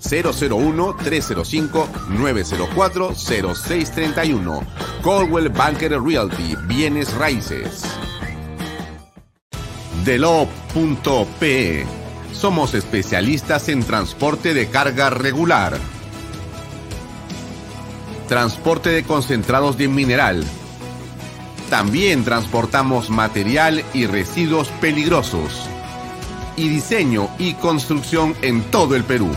001-305-904-0631. Coldwell Banker Realty, bienes raíces. Delop.pe. Somos especialistas en transporte de carga regular. Transporte de concentrados de mineral. También transportamos material y residuos peligrosos y diseño y construcción en todo el Perú.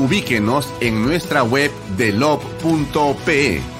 Ubíquenos en nuestra web de lob.pe.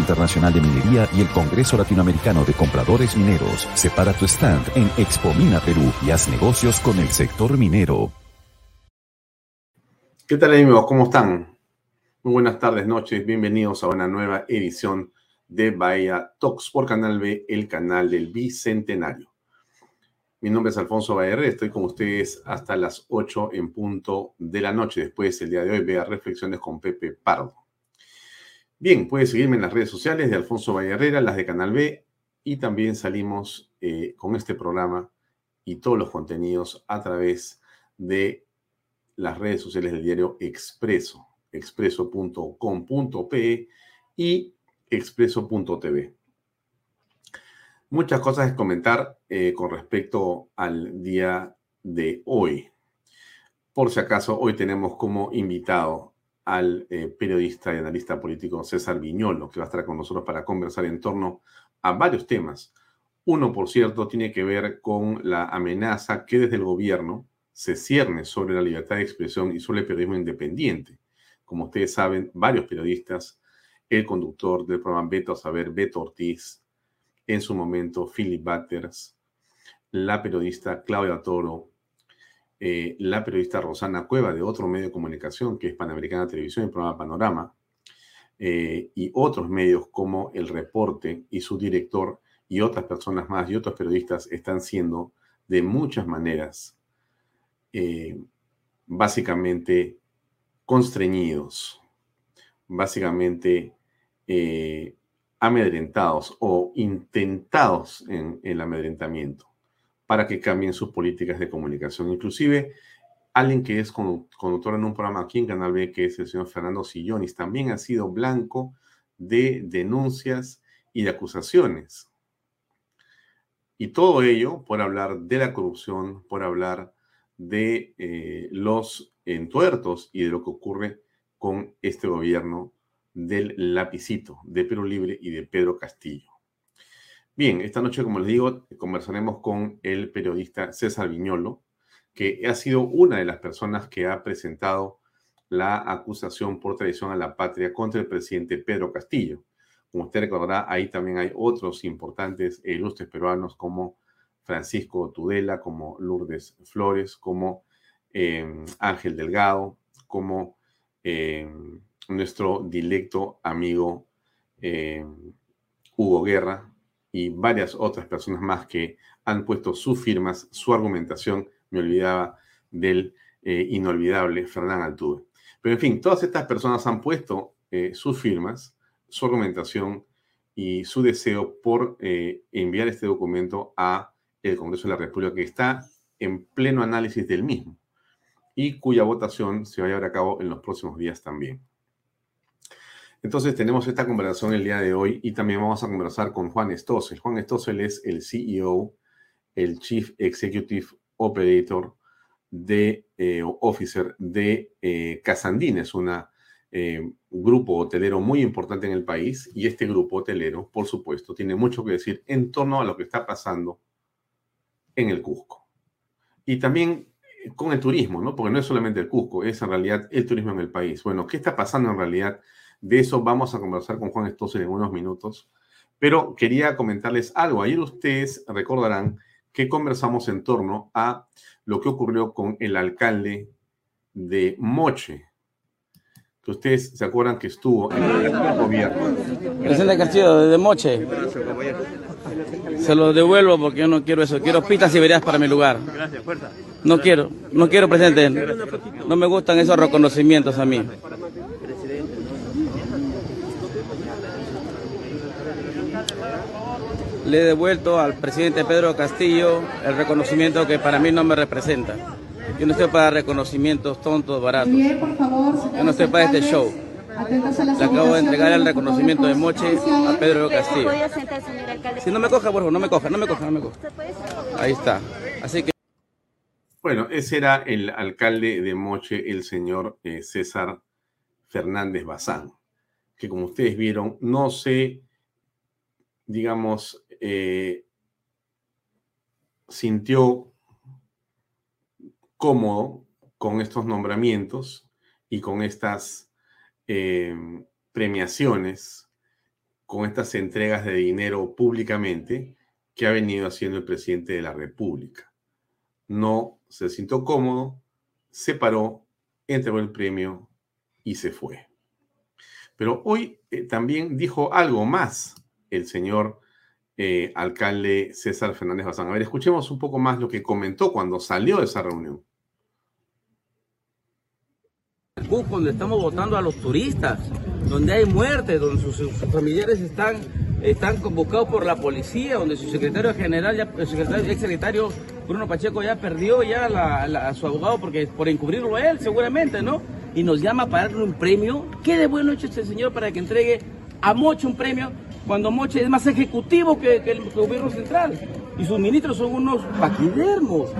Internacional de Minería y el Congreso Latinoamericano de Compradores Mineros. Separa tu stand en Expo Mina Perú y haz negocios con el sector minero. ¿Qué tal amigos? ¿Cómo están? Muy buenas tardes, noches. Bienvenidos a una nueva edición de Bahía Talks por Canal B, el canal del Bicentenario. Mi nombre es Alfonso Bayer, estoy con ustedes hasta las 8 en punto de la noche. Después, el día de hoy, vea Reflexiones con Pepe Pardo. Bien, puedes seguirme en las redes sociales de Alfonso Vallarrera, las de Canal B, y también salimos eh, con este programa y todos los contenidos a través de las redes sociales del diario Expreso, expreso.com.pe y expreso.tv. Muchas cosas que comentar eh, con respecto al día de hoy. Por si acaso, hoy tenemos como invitado al eh, periodista y analista político César Viñolo, que va a estar con nosotros para conversar en torno a varios temas. Uno, por cierto, tiene que ver con la amenaza que desde el gobierno se cierne sobre la libertad de expresión y sobre el periodismo independiente. Como ustedes saben, varios periodistas, el conductor del programa Beto a saber, Beto Ortiz, en su momento Philip Batters, la periodista Claudia Toro, eh, la periodista Rosana Cueva de otro medio de comunicación que es Panamericana Televisión, el programa Panorama, eh, y otros medios como El Reporte y su director y otras personas más y otros periodistas están siendo de muchas maneras eh, básicamente constreñidos, básicamente amedrentados o intentados en el amedrentamiento para que cambien sus políticas de comunicación. Inclusive, alguien que es conductor en un programa aquí en Canal B, que es el señor Fernando Sillonis, también ha sido blanco de denuncias y de acusaciones. Y todo ello por hablar de la corrupción, por hablar de eh, los entuertos y de lo que ocurre con este gobierno del lapicito, de Perú Libre y de Pedro Castillo. Bien, esta noche, como les digo, conversaremos con el periodista César Viñolo, que ha sido una de las personas que ha presentado la acusación por traición a la patria contra el presidente Pedro Castillo. Como usted recordará, ahí también hay otros importantes e ilustres peruanos como Francisco Tudela, como Lourdes Flores, como eh, Ángel Delgado, como eh, nuestro directo amigo eh, Hugo Guerra, y varias otras personas más que han puesto sus firmas, su argumentación. Me olvidaba del eh, inolvidable Fernán Altuve. Pero en fin, todas estas personas han puesto eh, sus firmas, su argumentación y su deseo por eh, enviar este documento a el Congreso de la República, que está en pleno análisis del mismo y cuya votación se va a llevar a cabo en los próximos días también. Entonces tenemos esta conversación el día de hoy y también vamos a conversar con Juan Stossel. Juan Stossel es el CEO, el Chief Executive Operator de eh, Officer de eh, Casandines, un eh, grupo hotelero muy importante en el país y este grupo hotelero, por supuesto, tiene mucho que decir en torno a lo que está pasando en el Cusco. Y también con el turismo, ¿no? Porque no es solamente el Cusco, es en realidad el turismo en el país. Bueno, ¿qué está pasando en realidad? De eso vamos a conversar con Juan Stossel en unos minutos. Pero quería comentarles algo. Ayer ustedes recordarán que conversamos en torno a lo que ocurrió con el alcalde de Moche, que ustedes se acuerdan que estuvo en el gobierno. Presidente Castillo, de Moche. Se lo devuelvo porque yo no quiero eso. Quiero pistas verías para mi lugar. No quiero, no quiero, presidente. No me gustan esos reconocimientos a mí. Le he devuelto al presidente Pedro Castillo el reconocimiento que para mí no me representa. Yo no estoy para reconocimientos tontos, baratos. Yo no estoy para este show. Le acabo de entregar el reconocimiento de Moche a Pedro Castillo. Si no me coja, por favor, no me coja, no me coja, no me coja. Ahí está. Así que. Bueno, ese era el alcalde de Moche, el señor eh, César Fernández Bazán, que como ustedes vieron, no se, digamos, eh, sintió cómodo con estos nombramientos y con estas eh, premiaciones, con estas entregas de dinero públicamente que ha venido haciendo el presidente de la República. No se sintió cómodo, se paró, entregó el premio y se fue. Pero hoy eh, también dijo algo más el señor eh, alcalde César Fernández Bazán. A ver, escuchemos un poco más lo que comentó cuando salió de esa reunión. donde estamos votando a los turistas, donde hay muertes, donde sus, familiares están, están convocados por la policía, donde su secretario general, ya, el ex secretario Bruno Pacheco ya perdió ya a su abogado porque por encubrirlo a él, seguramente, ¿no? Y nos llama para darle un premio. ¿Qué de bueno hecho este señor para que entregue a Mocho un premio cuando Moche es más ejecutivo que, el gobierno central. Y sus ministros son unos paquidermos.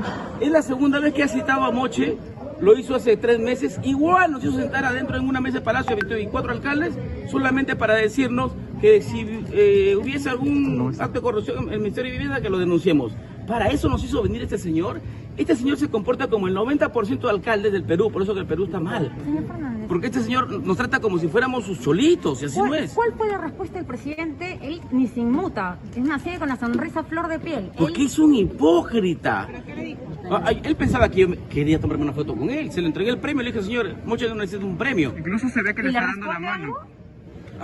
Es la segunda vez que ha citado a Moche, lo hizo hace tres meses, igual nos hizo sentar adentro en una mesa de palacio de 24 alcaldes, solamente para decirnos que si eh, hubiese algún acto de corrupción en el Ministerio de Vivienda, que lo denunciemos. Para eso nos hizo venir este señor. Este señor se comporta como el 90% de alcaldes del Perú, por eso que el Perú está mal. Señor Fernández. Porque este señor nos trata como si fuéramos sus cholitos, y así no es. ¿Cuál fue la respuesta del presidente? Él ni se inmuta, es una serie con la sonrisa flor de piel. Porque es un hipócrita. Ah, él pensaba que yo quería tomarme una foto con él. Se le entregué el premio, le dije, señor, muchas no necesito un premio. Incluso se ve que le está dando la mano.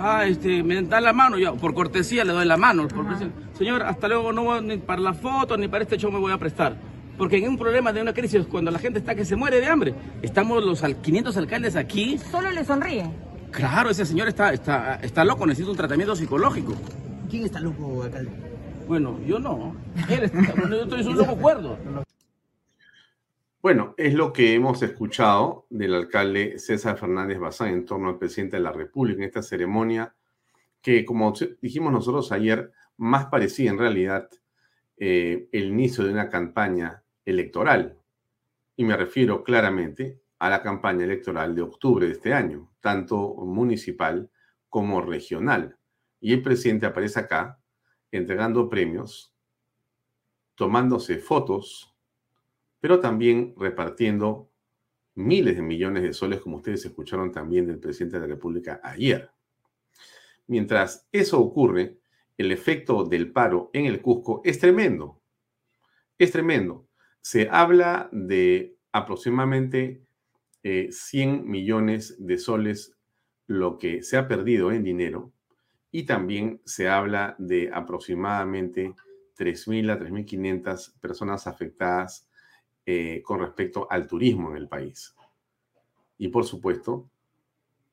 Ah, este, me da la mano, yo por cortesía le doy la mano. Señor, hasta luego, no voy ni para la foto ni para este show me voy a prestar. Porque en un problema de una crisis, cuando la gente está que se muere de hambre, estamos los 500 alcaldes aquí. Solo le sonríe. Claro, ese señor está, está, está loco, necesita un tratamiento psicológico. ¿Quién está loco, alcalde? Bueno, yo no. Él está, yo estoy un loco cuerdo. Bueno, es lo que hemos escuchado del alcalde César Fernández Bazán en torno al presidente de la República en esta ceremonia que, como dijimos nosotros ayer, más parecía en realidad eh, el inicio de una campaña electoral. Y me refiero claramente a la campaña electoral de octubre de este año, tanto municipal como regional. Y el presidente aparece acá entregando premios, tomándose fotos pero también repartiendo miles de millones de soles, como ustedes escucharon también del presidente de la República ayer. Mientras eso ocurre, el efecto del paro en el Cusco es tremendo. Es tremendo. Se habla de aproximadamente 100 eh, millones de soles lo que se ha perdido en dinero y también se habla de aproximadamente 3.000 a 3.500 personas afectadas eh, con respecto al turismo en el país. Y por supuesto,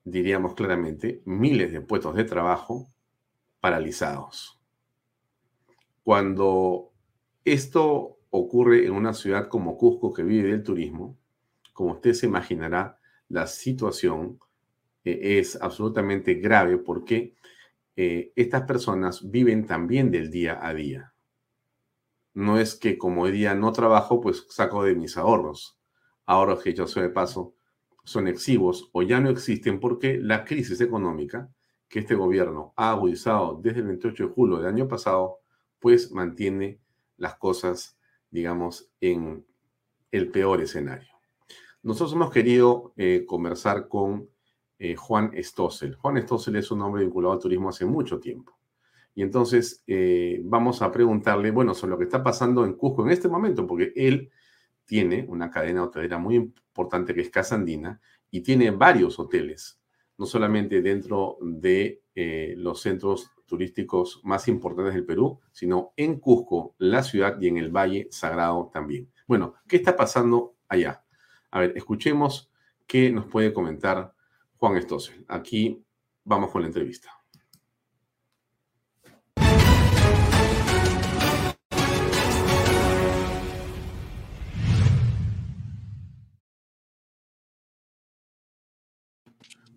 diríamos claramente, miles de puestos de trabajo paralizados. Cuando esto ocurre en una ciudad como Cusco que vive del turismo, como usted se imaginará, la situación eh, es absolutamente grave porque eh, estas personas viven también del día a día. No es que como hoy día no trabajo, pues saco de mis ahorros. Ahorros que yo sé de paso son exiguos o ya no existen porque la crisis económica que este gobierno ha agudizado desde el 28 de julio del año pasado, pues mantiene las cosas, digamos, en el peor escenario. Nosotros hemos querido eh, conversar con eh, Juan Stossel. Juan Stossel es un hombre vinculado al turismo hace mucho tiempo. Y entonces eh, vamos a preguntarle, bueno, sobre lo que está pasando en Cusco en este momento, porque él tiene una cadena hotelera muy importante que es Casa Andina y tiene varios hoteles, no solamente dentro de eh, los centros turísticos más importantes del Perú, sino en Cusco, la ciudad y en el Valle Sagrado también. Bueno, ¿qué está pasando allá? A ver, escuchemos qué nos puede comentar Juan Stossel. Aquí vamos con la entrevista.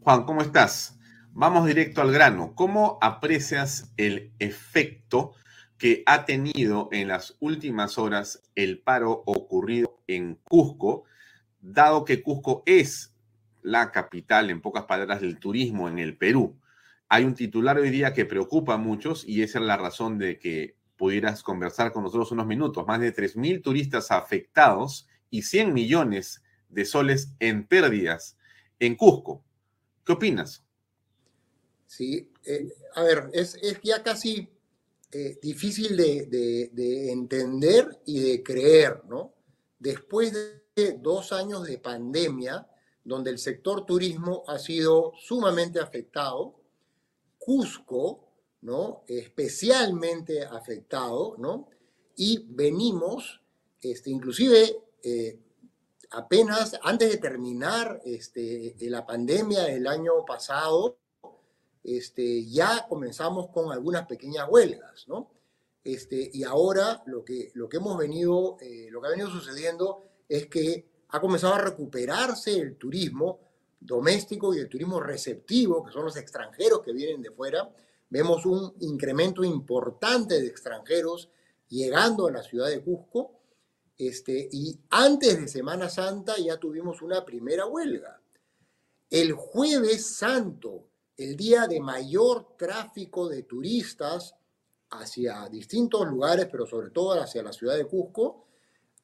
Juan, ¿cómo estás? Vamos directo al grano. ¿Cómo aprecias el efecto que ha tenido en las últimas horas el paro ocurrido en Cusco, dado que Cusco es la capital, en pocas palabras, del turismo en el Perú? Hay un titular hoy día que preocupa a muchos y esa es la razón de que pudieras conversar con nosotros unos minutos. Más de 3.000 turistas afectados y 100 millones de soles en pérdidas en Cusco. ¿Qué opinas? Sí, eh, a ver, es, ya casi eh, difícil de, entender y de creer, ¿no? Después de dos años de pandemia, donde el sector turismo ha sido sumamente afectado, Cusco, ¿no? Especialmente afectado, ¿no? Y venimos, este, inclusive, eh, apenas antes de terminar este, la pandemia del año pasado, este, ya comenzamos con algunas pequeñas huelgas, ¿no? Este, y ahora lo que, lo que hemos venido, eh, lo que ha venido sucediendo es que ha comenzado a recuperarse el turismo doméstico y el turismo receptivo, que son los extranjeros que vienen de fuera. Vemos un incremento importante de extranjeros llegando a la ciudad de Cusco este, y antes de Semana Santa ya tuvimos una primera huelga. El jueves santo, el día de mayor tráfico de turistas hacia distintos lugares, pero sobre todo hacia la ciudad de Cusco,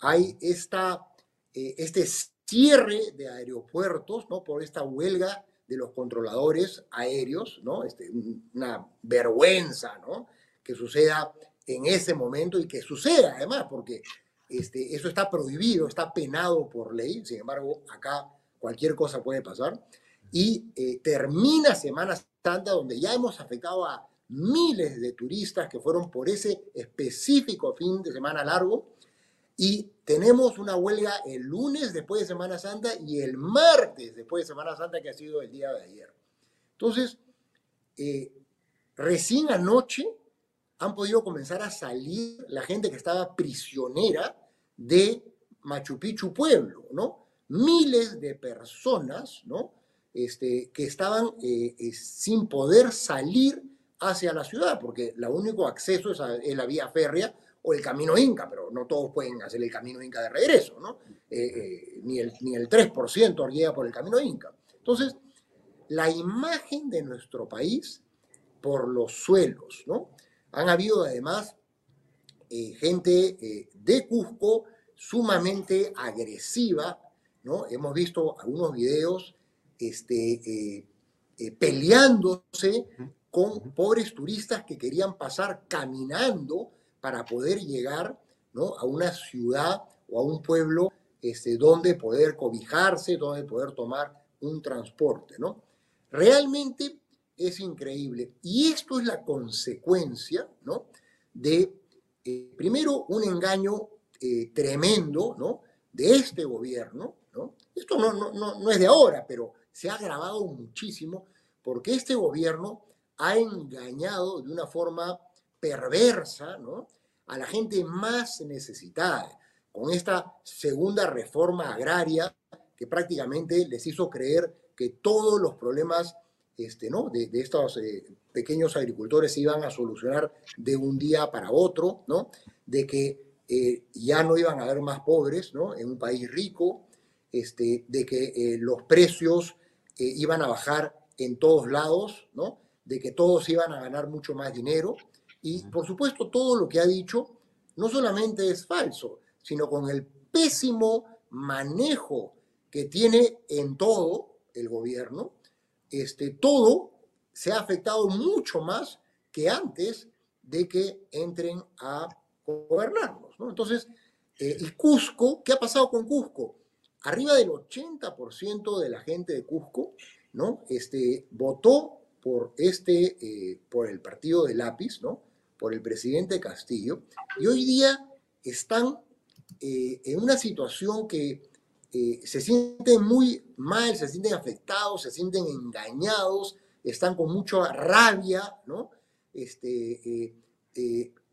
hay esta, eh, este cierre de aeropuertos ¿no? por esta huelga de los controladores aéreos, ¿no? Este, una vergüenza ¿no? que suceda en ese momento y que suceda además, porque este, eso está prohibido, está penado por ley, sin embargo, acá cualquier cosa puede pasar. Y eh, termina Semana Santa, donde ya hemos afectado a miles de turistas que fueron por ese específico fin de semana largo. Y tenemos una huelga el lunes después de Semana Santa y el martes después de Semana Santa, que ha sido el día de ayer. Entonces, eh, recién anoche han podido comenzar a salir la gente que estaba prisionera de Machu Picchu pueblo, ¿no? Miles de personas, ¿no? Este, que estaban eh, eh, sin poder salir hacia la ciudad, porque el único acceso es, la vía férrea o el camino Inca, pero no todos pueden hacer el camino Inca de regreso, ¿no? Eh, ni, el, ni el 3% llega por el camino Inca. Entonces, la imagen de nuestro país por los suelos, ¿no? Han habido además eh, gente eh, de Cusco sumamente agresiva, ¿no? Hemos visto algunos videos este, eh, peleándose con pobres turistas que querían pasar caminando para poder llegar ¿no? a una ciudad o a un pueblo este, donde poder cobijarse, donde poder tomar un transporte. ¿no? Realmente es increíble. Y esto es la consecuencia, ¿no? De, eh, primero, un engaño eh, tremendo, ¿no? de este gobierno, ¿no? Esto no, es de ahora, pero se ha agravado muchísimo porque este gobierno ha engañado de una forma perversa ¿no? a la gente más necesitada, con esta segunda reforma agraria que prácticamente les hizo creer que todos los problemas este, ¿no? de, de estos eh, pequeños agricultores se iban a solucionar de un día para otro, ¿no? de que eh, ya no iban a haber más pobres ¿no? en un país rico, este, de que eh, los precios iban a bajar en todos lados, ¿no? de que todos iban a ganar mucho más dinero. Y por supuesto, todo lo que ha dicho no solamente es falso, sino con el pésimo manejo que tiene en todo el gobierno, este, todo se ha afectado mucho más que antes de que entren a gobernarnos. ¿no? Entonces, eh, Cusco, ¿qué ha pasado con Cusco? Arriba del 80% de la gente de Cusco ¿no? este, votó por, este, eh, por el partido de lápiz, ¿no? por el presidente Castillo, y hoy día están eh, en una situación que eh, se sienten muy mal, se sienten afectados, se sienten engañados, están con mucha rabia, ¿no? Este,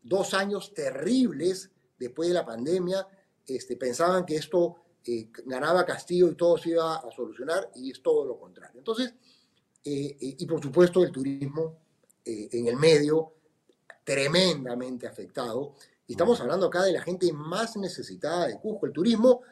dos años terribles después de la pandemia, este, pensaban que esto ganaba Castillo y todo se iba a solucionar, y es todo lo contrario. Entonces, eh, eh, y por supuesto el turismo eh, en el medio, tremendamente afectado. Y estamos hablando acá de la gente más necesitada de Cusco. El turismo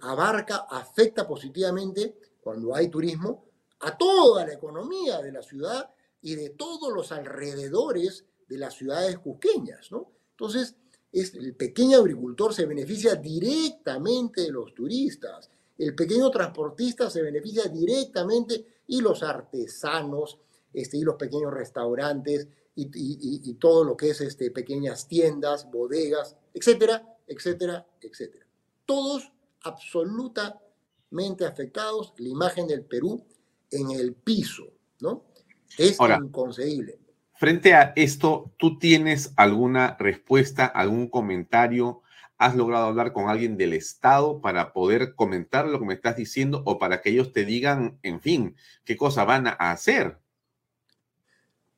abarca, afecta positivamente, cuando hay turismo, a toda la economía de la ciudad y de todos los alrededores de las ciudades cusqueñas, ¿no? Entonces, es, el pequeño agricultor se beneficia directamente de los turistas, el pequeño transportista se beneficia directamente y los artesanos este, y los pequeños restaurantes y, todo lo que es este, pequeñas tiendas, bodegas, etcétera, etcétera, etcétera. Todos absolutamente afectados, la imagen del Perú en el piso, ¿no? Es inconcebible. Frente a esto, ¿tú tienes alguna respuesta, algún comentario? ¿Has logrado hablar con alguien del Estado para poder comentar lo que me estás diciendo o para que ellos te digan, en fin, qué cosa van a hacer?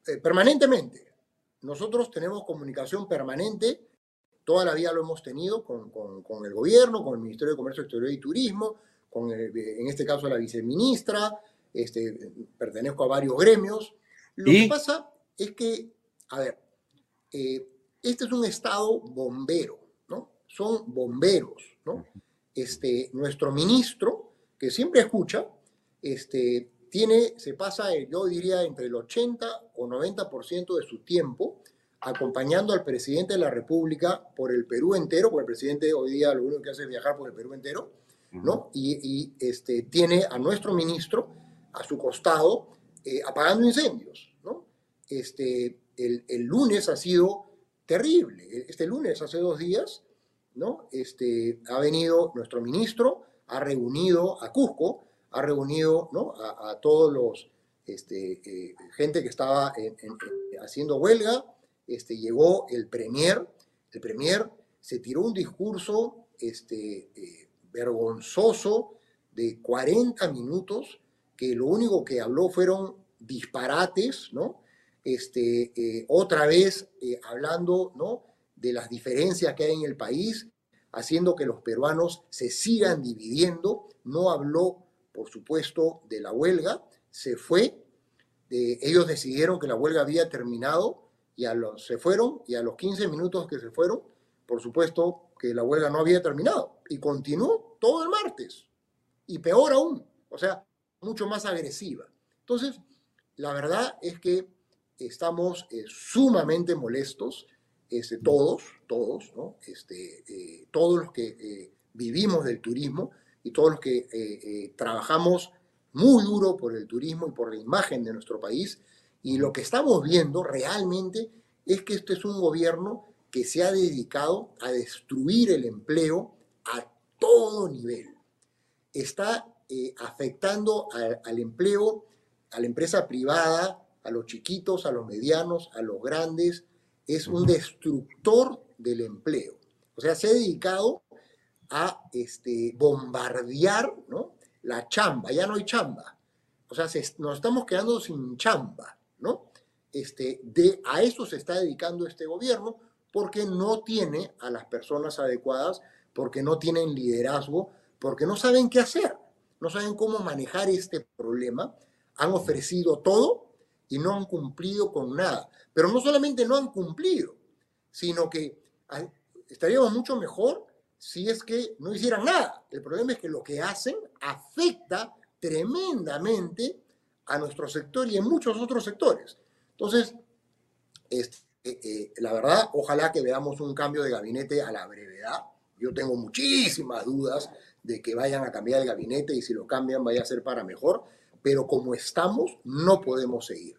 Eh, permanentemente. Nosotros tenemos comunicación permanente, toda la vida lo hemos tenido con, el gobierno, con el Ministerio de Comercio Exterior y Turismo, con en este caso la viceministra, este, pertenezco a varios gremios. Lo que pasa es que, a ver, eh, este es un estado bombero son bomberos, ¿no? Este, nuestro ministro, que siempre escucha, este, tiene, se pasa, yo diría, entre el 80 o 90% de su tiempo acompañando al presidente de la República por el Perú entero, porque el presidente hoy día lo único que hace es viajar por el Perú entero, ¿no? Y, este, tiene a nuestro ministro a su costado eh, apagando incendios, ¿no? Este, el, el lunes ha sido terrible. Este lunes, hace dos días, ¿no? Este, ha venido nuestro ministro, ha reunido a Cusco, ha reunido ¿no? a, todos los, este, eh, gente que estaba haciendo huelga, este, llegó el premier, el premier se tiró un discurso este, eh, vergonzoso de 40 minutos, que lo único que habló fueron disparates, ¿no? Este, eh, otra vez hablando, ¿no? de las diferencias que hay en el país, haciendo que los peruanos se sigan dividiendo. No habló, por supuesto, de la huelga, se fue. ellos decidieron que la huelga había terminado y a los, se fueron y a los 15 minutos que se fueron, por supuesto que la huelga no había terminado y continuó todo el martes. Y peor aún, o sea, mucho más agresiva. Entonces, la verdad es que estamos eh, sumamente molestos este, todos, todos, ¿no? este, eh, todos los que eh, vivimos del turismo y todos los que eh, trabajamos muy duro por el turismo y por la imagen de nuestro país. Y lo que estamos viendo realmente es que este es un gobierno que se ha dedicado a destruir el empleo a todo nivel. Está afectando al empleo, a la empresa privada, a los chiquitos, a los medianos, a los grandes, es un destructor del empleo. O sea, se ha dedicado a este, bombardear ¿no? la chamba, ya no hay chamba. O sea, nos estamos quedando sin chamba, ¿no? Este, de, a eso se está dedicando este gobierno porque no tiene a las personas adecuadas, porque no tienen liderazgo, porque no saben qué hacer, no saben cómo manejar este problema. Han ofrecido todo y no han cumplido con nada. Pero no solamente no han cumplido, sino que estaríamos mucho mejor si es que no hicieran nada. El problema es que lo que hacen afecta tremendamente a nuestro sector y en muchos otros sectores. Entonces, este, eh, eh, la verdad, ojalá que veamos un cambio de gabinete a la brevedad. Yo tengo muchísimas dudas de que vayan a cambiar el gabinete y si lo cambian vaya a ser para mejor, pero como estamos, no podemos seguir.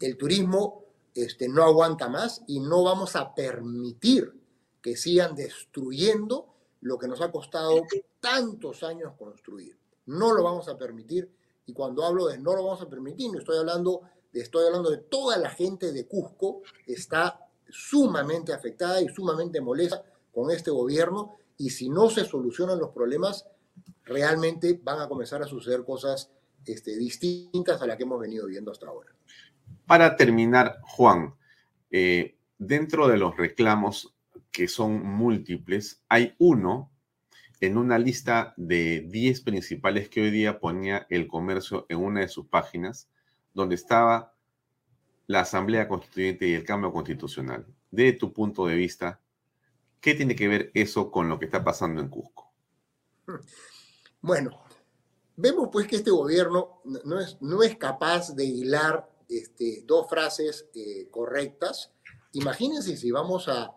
El turismo este, no aguanta más y no vamos a permitir que sigan destruyendo lo que nos ha costado tantos años construir. No lo vamos a permitir y cuando hablo de no lo vamos a permitir, no estoy hablando de, estoy hablando de toda la gente de Cusco está sumamente afectada y sumamente molesta con este gobierno y si no se solucionan los problemas, realmente van a comenzar a suceder cosas este, distintas a las que hemos venido viendo hasta ahora. Para terminar, Juan, eh, dentro de los reclamos que son múltiples, hay uno en una lista de 10 principales que hoy día ponía el comercio en una de sus páginas, donde estaba la Asamblea Constituyente y el cambio constitucional. De tu punto de vista, ¿qué tiene que ver eso con lo que está pasando en Cusco? Bueno, vemos pues que este gobierno no es, no es capaz de hilar este, dos frases eh, correctas. Imagínense si vamos a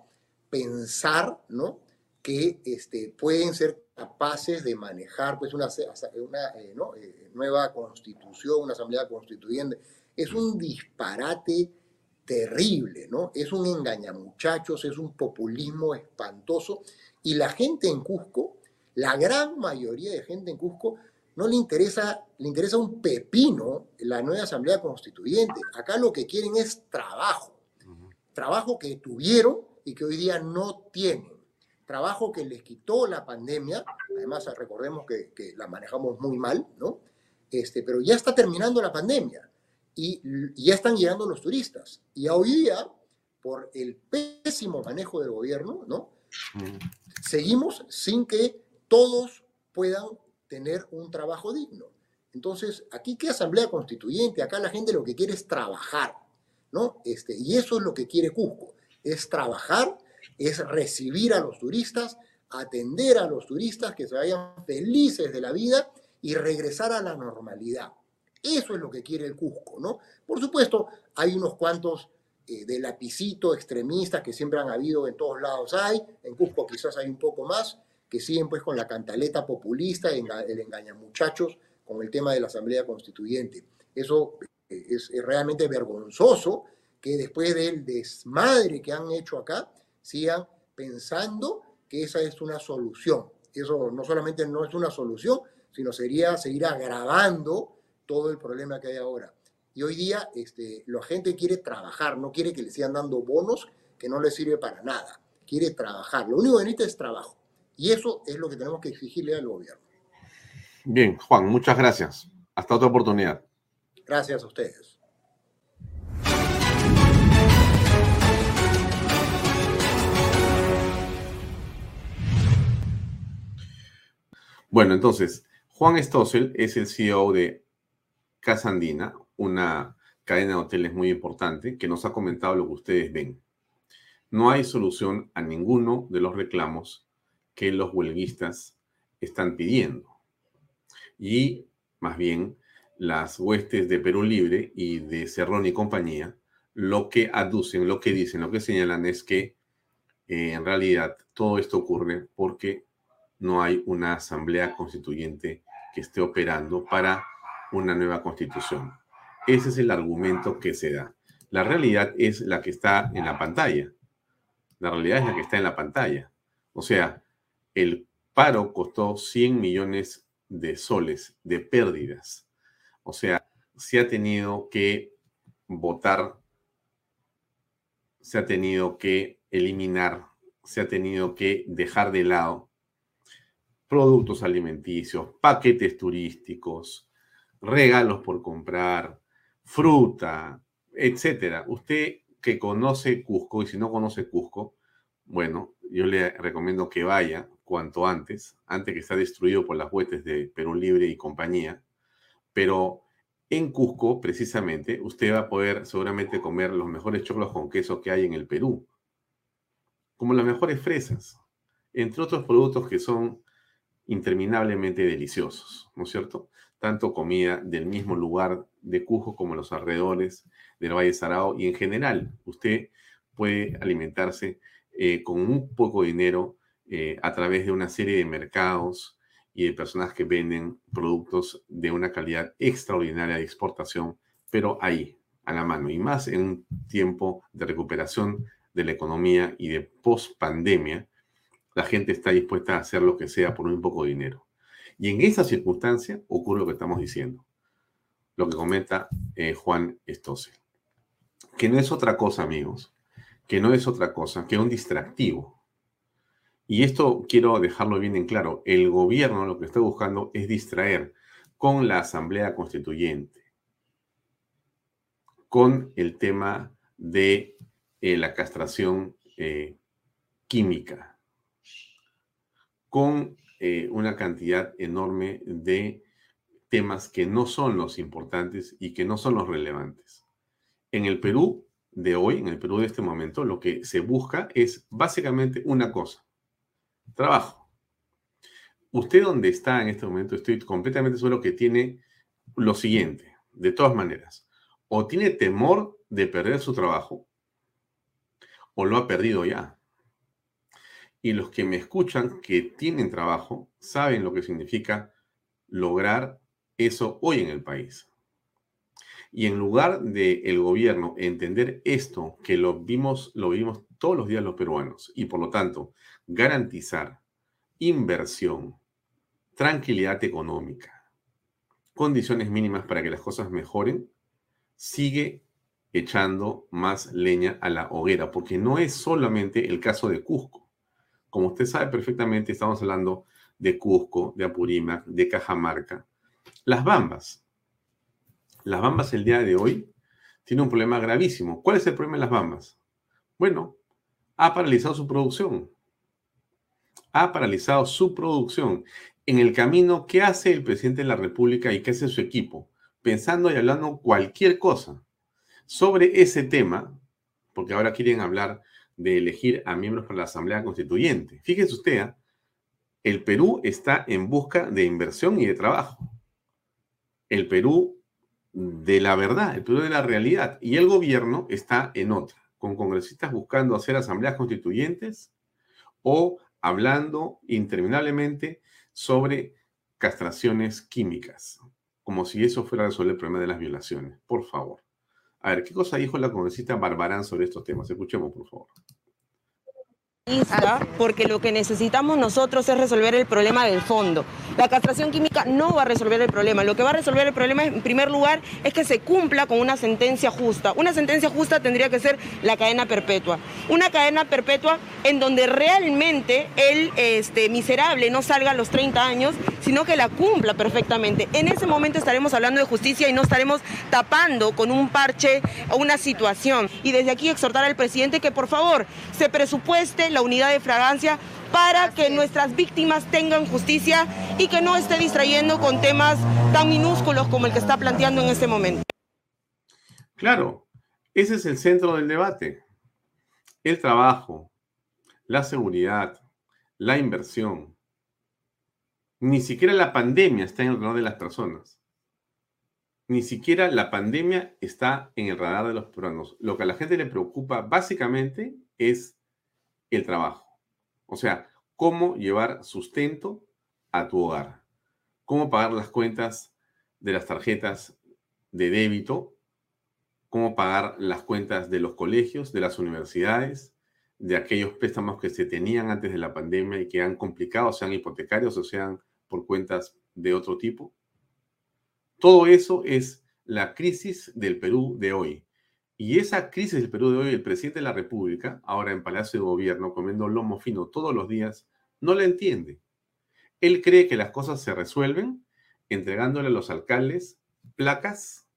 pensar, ¿no? Que este, pueden ser capaces de manejar pues una, una eh, eh, nueva constitución, una asamblea constituyente. Es un disparate terrible, ¿no? Es un engañamuchachos, es un populismo espantoso. Y la gente en Cusco, la gran mayoría de gente en Cusco, no le interesa, le interesa un pepino la nueva Asamblea Constituyente. Acá lo que quieren es trabajo. Trabajo que tuvieron y que hoy día no tienen. Trabajo que les quitó la pandemia. Además, recordemos que, la manejamos muy mal, ¿no? Este, pero ya está terminando la pandemia y, ya están llegando los turistas. Y hoy día, por el pésimo manejo del gobierno, ¿no? Seguimos sin que todos puedan tener un trabajo digno. Entonces, aquí qué asamblea constituyente, acá la gente lo que quiere es trabajar, ¿no? Este, y eso es lo que quiere Cusco, es trabajar, es recibir a los turistas, atender a los turistas que se vayan felices de la vida y regresar a la normalidad. Eso es lo que quiere el Cusco, ¿no? Por supuesto, hay unos cuantos eh, de lapicito extremistas que siempre han habido en todos lados hay, en Cusco quizás hay un poco más, que siguen pues con la cantaleta populista, el engañamuchachos con el tema de la Asamblea Constituyente. Eso eh, es, realmente vergonzoso que después del desmadre que han hecho acá, sigan pensando que esa es una solución. Eso no solamente no es una solución, sino sería seguir agravando todo el problema que hay ahora. Y hoy día este, la gente quiere trabajar, no quiere que le sigan dando bonos que no les sirve para nada. Quiere trabajar. Lo único que necesita es trabajo. Y eso es lo que tenemos que exigirle al gobierno. Bien, Juan, muchas gracias. Hasta otra oportunidad. Gracias a ustedes. Bueno, entonces, Juan Stossel es el CEO de Casa Andina, una cadena de hoteles muy importante, que nos ha comentado lo que ustedes ven. No hay solución a ninguno de los reclamos que los huelguistas están pidiendo. Y más bien las huestes de Perú Libre y de Cerrón y compañía lo que aducen, lo que dicen, lo que señalan es que eh, en realidad todo esto ocurre porque no hay una asamblea constituyente que esté operando para una nueva constitución. Ese es el argumento que se da. La realidad es la que está en la pantalla. La realidad es la que está en la pantalla. O sea, el paro costó 100 millones de soles de pérdidas. O sea, se ha tenido que votar, se ha tenido que eliminar, se ha tenido que dejar de lado productos alimenticios, paquetes turísticos, regalos por comprar, fruta, etcétera. Usted que conoce Cusco y si no conoce Cusco, bueno, yo le recomiendo que vaya cuanto antes, antes que sea destruido por las huestes de Perú Libre y compañía. Pero en Cusco, precisamente, usted va a poder seguramente comer los mejores choclos con queso que hay en el Perú, como las mejores fresas, entre otros productos que son interminablemente deliciosos, ¿no es cierto? Tanto comida del mismo lugar de Cusco como los alrededores del Valle Sarao y en general usted puede alimentarse eh, con un poco dinero eh, a través de una serie de mercados y de personas que venden productos de una calidad extraordinaria de exportación, pero ahí, a la mano, y más en un tiempo de recuperación de la economía y de post-pandemia, la gente está dispuesta a hacer lo que sea por un poco de dinero. Y en esa circunstancia ocurre lo que estamos diciendo, lo que comenta eh, Juan Estose, que no es otra cosa, amigos, que no es otra cosa que un distractivo y esto quiero dejarlo bien en claro. El gobierno lo que está buscando es distraer con la Asamblea Constituyente, con el tema de eh, la castración eh, química, con eh, una cantidad enorme de temas que no son los importantes y que no son los relevantes. En el Perú de hoy, en el Perú de este momento, lo que se busca es básicamente una cosa, trabajo. Usted donde está en este momento, estoy completamente seguro que tiene lo siguiente, de todas maneras, o tiene temor de perder su trabajo, o lo ha perdido ya. Y los que me escuchan que tienen trabajo saben lo que significa lograr eso hoy en el país. Y en lugar de el gobierno entender esto, que lo vimos, lo vimos todos los días los peruanos, y por lo tanto garantizar inversión, tranquilidad económica, condiciones mínimas para que las cosas mejoren, sigue echando más leña a la hoguera, porque no es solamente el caso de Cusco. Como usted sabe perfectamente, estamos hablando de Cusco, de Apurímac, de Cajamarca. Las Bambas. Las Bambas el día de hoy tiene un problema gravísimo. ¿Cuál es el problema de las Bambas? Bueno, ha paralizado su producción ha paralizado su producción. En el camino, ¿qué hace el presidente de la República y qué hace su equipo? Pensando y hablando cualquier cosa sobre ese tema, porque ahora quieren hablar de elegir a miembros para la Asamblea Constituyente. Fíjese usted, ¿ah? el Perú está en busca de inversión y de trabajo. El Perú de la verdad, el Perú de la realidad. Y el gobierno está en otra, con congresistas buscando hacer asambleas constituyentes o hablando interminablemente sobre castraciones químicas, como si eso fuera a resolver el problema de las violaciones. Por favor. A ver, ¿qué cosa dijo la congresista Barbarán sobre estos temas? Escuchemos, por favor porque lo que necesitamos nosotros es resolver el problema del fondo. La castración química no va a resolver el problema. Lo que va a resolver el problema, en primer lugar, es que se cumpla con una sentencia justa. Una sentencia justa tendría que ser la cadena perpetua. Una cadena perpetua en donde realmente el este, miserable no salga a los 30 años, sino que la cumpla perfectamente. En ese momento estaremos hablando de justicia y no estaremos tapando con un parche una situación. Y desde aquí exhortar al presidente que por favor se presupueste la unidad de fragancia para que nuestras víctimas tengan justicia y que no esté distrayendo con temas tan minúsculos como el que está planteando en este momento. Claro, ese es el centro del debate. El trabajo, la seguridad, la inversión. Ni siquiera la pandemia está en el radar de las personas. Ni siquiera la pandemia está en el radar de los peruanos. Lo que a la gente le preocupa básicamente es el trabajo. O sea, cómo llevar sustento a tu hogar, cómo pagar las cuentas de las tarjetas de débito, cómo pagar las cuentas de los colegios, de las universidades, de aquellos préstamos que se tenían antes de la pandemia y que han complicado, sean hipotecarios o sean por cuentas de otro tipo. Todo eso es la crisis del Perú de hoy. Y esa crisis del Perú de hoy, el presidente de la República, ahora en Palacio de Gobierno, comiendo lomo fino todos los días, no la entiende. Él cree que las cosas se resuelven entregándole a los alcaldes placas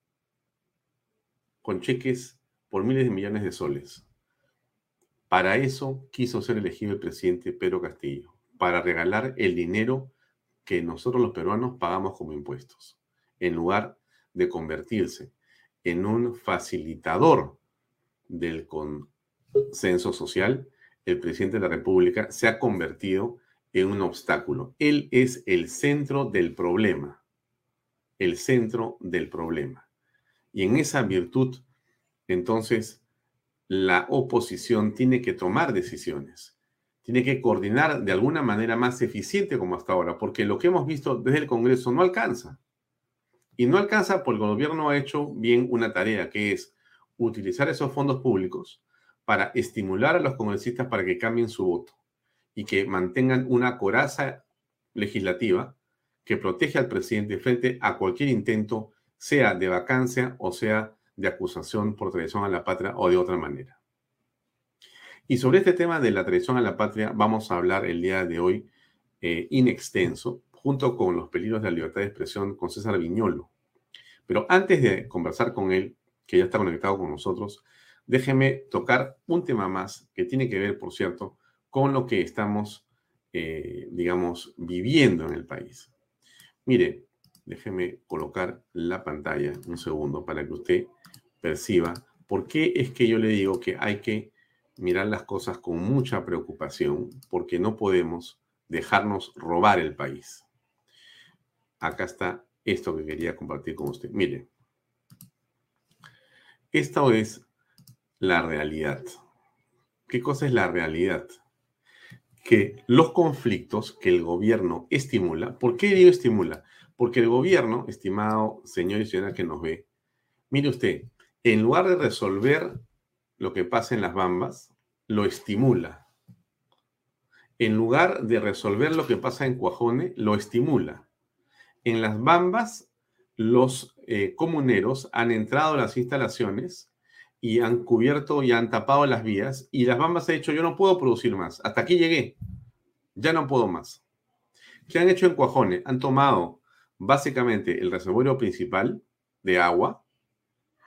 con cheques por miles de millones de soles. Para eso quiso ser elegido el presidente Pedro Castillo, para regalar el dinero que nosotros los peruanos pagamos como impuestos, en lugar de convertirse en un facilitador del consenso social, el presidente de la República se ha convertido en un obstáculo. Él es el centro del problema, el centro del problema. Y en esa virtud, entonces, la oposición tiene que tomar decisiones, tiene que coordinar de alguna manera más eficiente como hasta ahora, porque lo que hemos visto desde el Congreso no alcanza. Y no alcanza porque el gobierno ha hecho bien una tarea, que es utilizar esos fondos públicos para estimular a los congresistas para que cambien su voto y que mantengan una coraza legislativa que protege al presidente frente a cualquier intento, sea de vacancia o sea de acusación por traición a la patria o de otra manera. Y sobre este tema de la traición a la patria vamos a hablar el día de hoy eh, in extenso, junto con los peligros de la libertad de expresión con César Viñolo. Pero antes de conversar con él, que ya está conectado con nosotros, déjeme tocar un tema más que tiene que ver, por cierto, con lo que estamos, eh, digamos, viviendo en el país. Mire, déjeme colocar la pantalla un segundo para que usted perciba por qué es que yo le digo que hay que mirar las cosas con mucha preocupación, porque no podemos dejarnos robar el país. Acá está esto que quería compartir con usted. Mire, esta es la realidad. ¿Qué cosa es la realidad? Que los conflictos que el gobierno estimula, ¿por qué digo estimula? Porque el gobierno, estimado señor y señora que nos ve, mire usted, en lugar de resolver lo que pasa en las bambas, lo estimula. En lugar de resolver lo que pasa en Cuajone, lo estimula. En las bambas los eh, comuneros han entrado a las instalaciones y han cubierto y han tapado las vías y las bambas han dicho yo no puedo producir más, hasta aquí llegué, ya no puedo más. ¿Qué han hecho en Cuajone? Han tomado básicamente el reservorio principal de agua,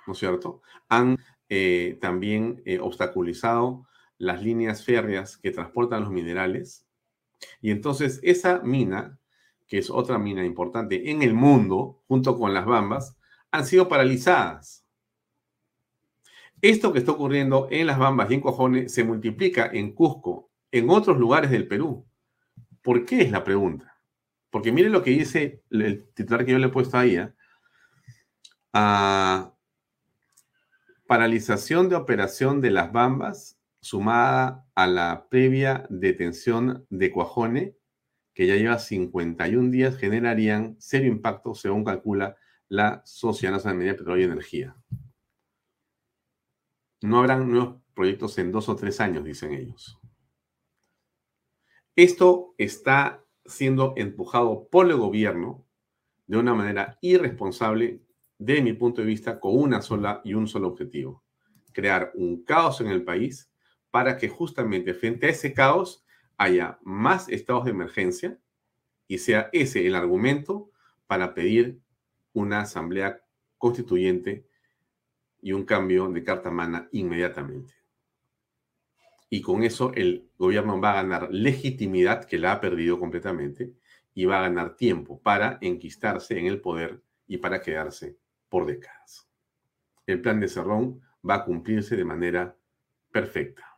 ¿no es cierto? Han eh, también eh, obstaculizado las líneas férreas que transportan los minerales y entonces esa mina que es otra mina importante en el mundo, junto con las Bambas, han sido paralizadas. Esto que está ocurriendo en las Bambas y en Cojones se multiplica en Cusco, en otros lugares del Perú. ¿Por qué es la pregunta? Porque mire lo que dice el titular que yo le he puesto ahí. ¿eh? Ah, paralización de operación de las Bambas sumada a la previa detención de Cuajone que ya lleva 51 días, generarían serio impacto, según calcula la Sociedad Nacional de Petróleo y Energía. No habrán nuevos proyectos en dos o tres años, dicen ellos. Esto está siendo empujado por el gobierno de una manera irresponsable, de mi punto de vista, con una sola y un solo objetivo, crear un caos en el país para que justamente frente a ese caos haya más estados de emergencia y sea ese el argumento para pedir una asamblea constituyente y un cambio de carta mana inmediatamente. Y con eso el gobierno va a ganar legitimidad, que la ha perdido completamente, y va a ganar tiempo para enquistarse en el poder y para quedarse por décadas. El plan de Cerrón va a cumplirse de manera perfecta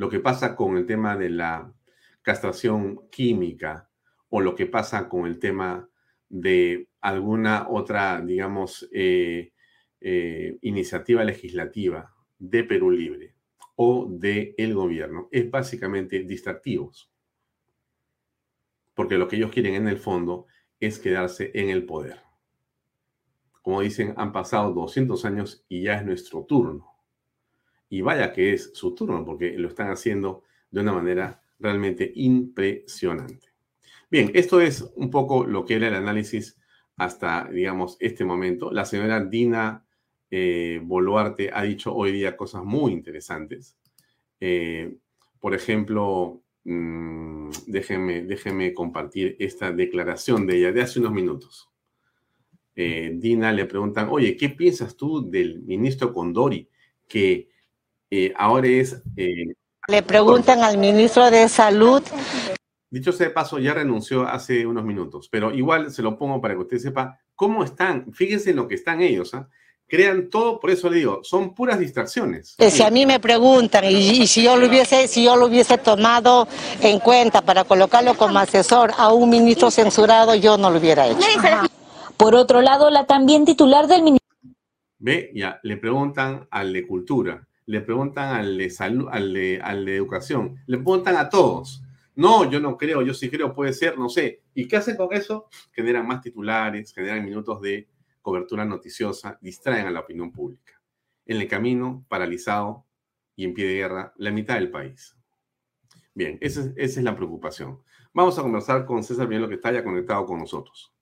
lo que pasa con el tema de la castración química o lo que pasa con el tema de alguna otra, digamos, eh, eh, iniciativa legislativa de Perú Libre o de el gobierno es básicamente distractivos. Porque lo que ellos quieren en el fondo es quedarse en el poder. Como dicen, han pasado 200 años y ya es nuestro turno. Y vaya que es su turno, porque lo están haciendo de una manera realmente impresionante. Bien, esto es un poco lo que era el análisis hasta, digamos, este momento. La señora Dina eh, Boluarte ha dicho hoy día cosas muy interesantes. Eh, por ejemplo, mm, déjenme, déjenme compartir esta declaración de ella de hace unos minutos. Eh, Dina le preguntan, oye, ¿qué piensas tú del ministro Condori que eh, ahora es... Eh, le preguntan al ministro de Salud. Dicho sea de paso, ya renunció hace unos minutos, pero igual se lo pongo para que usted sepa cómo están. Fíjense en lo que están ellos. ¿ah? Crean todo, por eso le digo, son puras distracciones. Si a mí me preguntan y, si yo lo hubiese, si yo lo hubiese tomado en cuenta para colocarlo como asesor a un ministro censurado, yo no lo hubiera hecho. Por otro lado, la también titular del Ministerio. Ve, ya, le preguntan al de Cultura, le preguntan al de Salud, al de, Educación, le preguntan a todos. No, yo no creo, yo sí creo, puede ser, no sé. ¿Y qué hacen con eso? Generan más titulares, generan minutos de cobertura noticiosa, distraen a la opinión pública. En el camino, paralizado y en pie de guerra, la mitad del país. Bien, esa es, la preocupación. Vamos a conversar con César Bien, lo que está ya conectado con nosotros.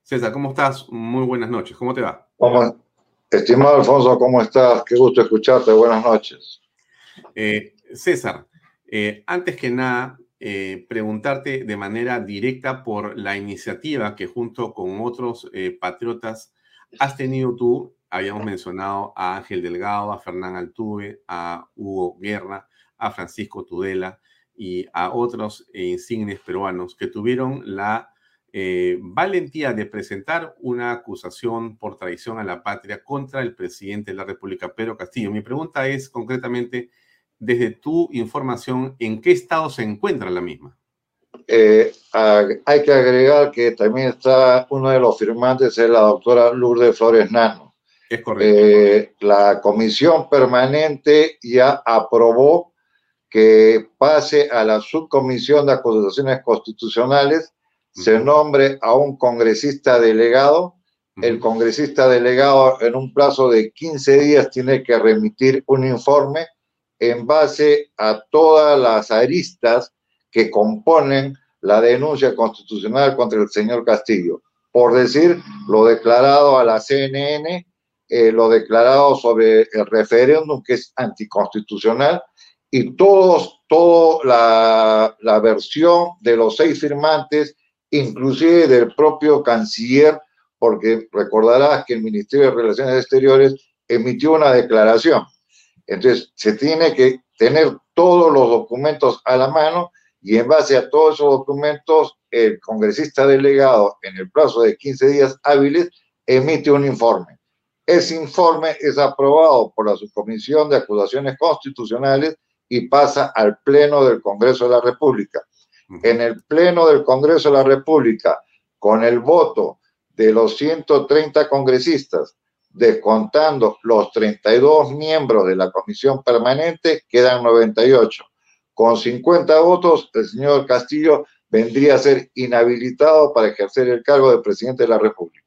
César, ¿cómo estás? Muy buenas noches. ¿Cómo te va? Estimado Alfonso, ¿cómo estás? Qué gusto escucharte. Buenas noches. Eh, César, eh, antes que nada, eh, preguntarte de manera directa por la iniciativa que junto con otros patriotas has tenido tú. Habíamos mencionado a Ángel Delgado, a Fernán Altuve, a Hugo Guerra, a Francisco Tudela y a otros insignes peruanos que tuvieron la eh, valentía de presentar una acusación por traición a la patria contra el presidente de la República, Pedro Castillo. Mi pregunta es concretamente, desde tu información, ¿en qué estado se encuentra la misma? Eh, hay que agregar que también está uno de los firmantes, es la doctora Lourdes Flores Nano. Es correcto. Eh, la comisión permanente ya aprobó que pase a la subcomisión de acusaciones constitucionales se nombre a un congresista delegado. El congresista delegado en un plazo de 15 días tiene que remitir un informe en base a todas las aristas que componen la denuncia constitucional contra el señor Castillo. Por decir, lo declarado a la CNN, eh, lo declarado sobre el referéndum que es anticonstitucional y todos, toda la, la versión de los seis firmantes inclusive del propio canciller, porque recordarás que el Ministerio de Relaciones Exteriores emitió una declaración. Entonces, se tiene que tener todos los documentos a la mano y en base a todos esos documentos, el congresista delegado, en el plazo de 15 días hábiles, emite un informe. Ese informe es aprobado por la Subcomisión de Acusaciones Constitucionales y pasa al Pleno del Congreso de la República en el Pleno del Congreso de la República, con el voto de los 130 congresistas, descontando los 32 miembros de la comisión permanente, quedan 98. Con 50 votos, el señor Castillo vendría a ser inhabilitado para ejercer el cargo de presidente de la República.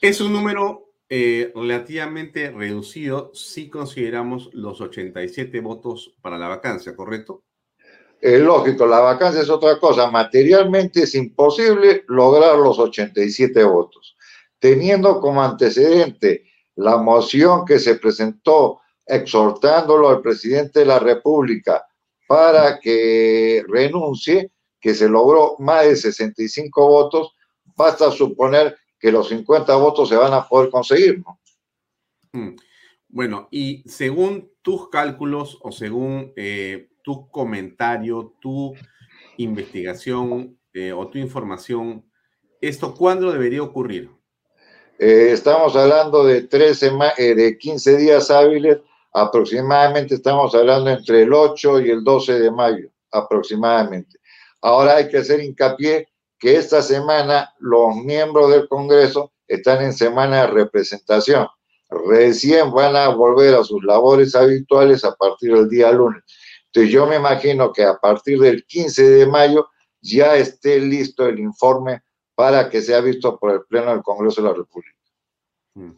Es un número eh, relativamente reducido si consideramos los 87 votos para la vacancia, ¿correcto? Es lógico, la vacancia es otra cosa. Materialmente es imposible lograr los 87 votos. Teniendo como antecedente la moción que se presentó exhortándolo al presidente de la República para que renuncie, que se logró más de 65 votos, basta suponer que los 50 votos se van a poder conseguir, ¿no? Hmm. Bueno, y según tus cálculos o según eh, tu comentario, tu investigación eh, o tu información, ¿esto cuándo debería ocurrir? Eh, estamos hablando de, 13 eh, de 15 días hábiles, aproximadamente estamos hablando entre el 8 y el 12 de mayo, aproximadamente. Ahora hay que hacer hincapié que esta semana los miembros del Congreso están en semana de representación. Recién van a volver a sus labores habituales a partir del día lunes. Entonces yo me imagino que a partir del 15 de mayo ya esté listo el informe para que sea visto por el Pleno del Congreso de la República. Mm.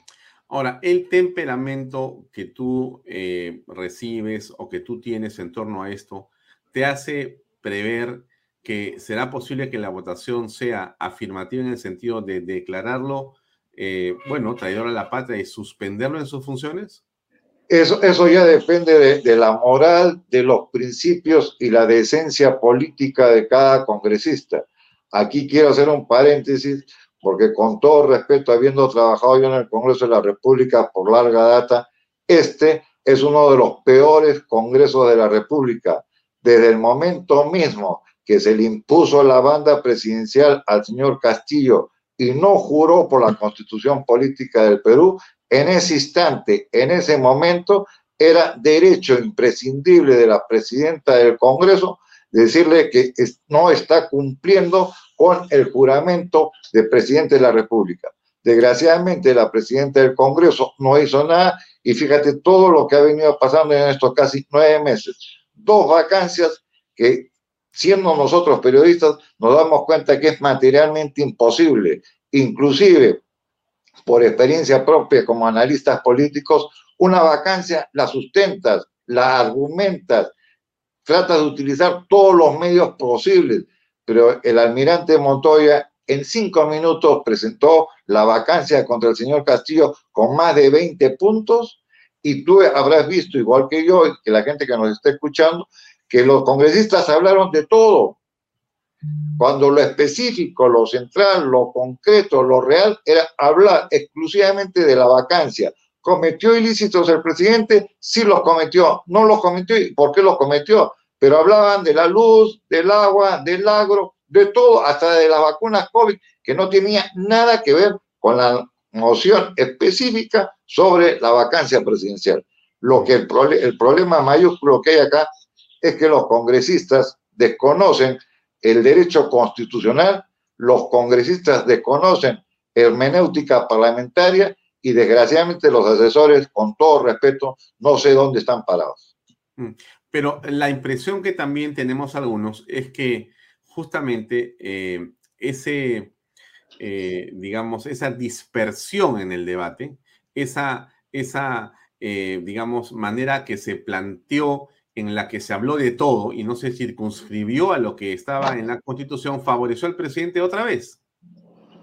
Ahora, el temperamento que tú eh, recibes o que tú tienes en torno a esto, ¿te hace prever que será posible que la votación sea afirmativa en el sentido de declararlo, eh, bueno, traidor a la patria y suspenderlo en sus funciones? Eso, eso ya depende de, de, la moral, de los principios y la decencia política de cada congresista. Aquí quiero hacer un paréntesis, porque con todo respeto, habiendo trabajado yo en el Congreso de la República por larga data, este es uno de los peores congresos de la República. Desde el momento mismo que se le impuso la banda presidencial al señor Castillo y no juró por la constitución política del Perú, en ese instante, en ese momento, era derecho imprescindible de la presidenta del Congreso decirle que no está cumpliendo con el juramento de presidente de la República. Desgraciadamente, la presidenta del Congreso no hizo nada y fíjate todo lo que ha venido pasando en estos casi nueve meses. Dos vacancias que, siendo nosotros periodistas, nos damos cuenta que es materialmente imposible. Inclusive, por experiencia propia como analistas políticos, una vacancia la sustentas, la argumentas, tratas de utilizar todos los medios posibles, pero el almirante Montoya en cinco minutos presentó la vacancia contra el señor Castillo con más de 20 puntos y tú habrás visto, igual que yo, que la gente que nos está escuchando, que los congresistas hablaron de todo, cuando lo específico, lo central, lo concreto, lo real era hablar exclusivamente de la vacancia. ¿Cometió ilícitos el presidente? Sí los cometió. No los cometió. ¿Y por qué los cometió? Pero hablaban de la luz, del agua, del agro, de todo, hasta de las vacunas COVID, que no tenía nada que ver con la moción específica sobre la vacancia presidencial. Lo que el problema mayúsculo que hay acá es que los congresistas desconocen el derecho constitucional, los congresistas desconocen hermenéutica parlamentaria y desgraciadamente los asesores, con todo respeto, no sé dónde están parados. Mm, pero la impresión que también tenemos algunos es que justamente eh, ese, eh, digamos, esa dispersión en el debate, esa, esa eh, digamos, manera que se planteó en la que se habló de todo y no se circunscribió a lo que estaba en la Constitución, favoreció al presidente otra vez.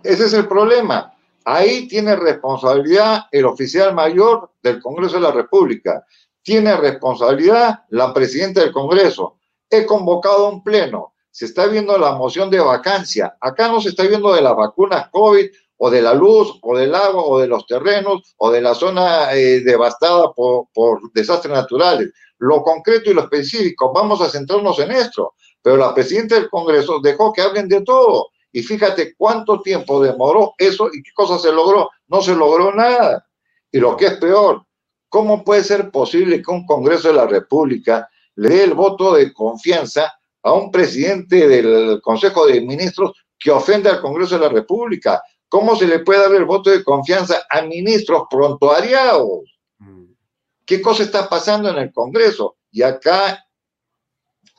Ese es el problema. Ahí tiene responsabilidad el oficial mayor del Congreso de la República. Tiene responsabilidad la presidenta del Congreso. He convocado un pleno. Se está viendo la moción de vacancia. Acá no se está viendo de las vacunas COVID o de la luz o del agua o de los terrenos o de la zona eh, devastada por, por desastres naturales lo concreto y lo específico. Vamos a centrarnos en esto. Pero la presidenta del Congreso dejó que hablen de todo. Y fíjate cuánto tiempo demoró eso y qué cosa se logró. No se logró nada. Y lo que es peor, ¿cómo puede ser posible que un Congreso de la República le dé el voto de confianza a un presidente del Consejo de Ministros que ofende al Congreso de la República? ¿Cómo se le puede dar el voto de confianza a ministros prontuariados? ¿Qué cosa está pasando en el Congreso? Y acá,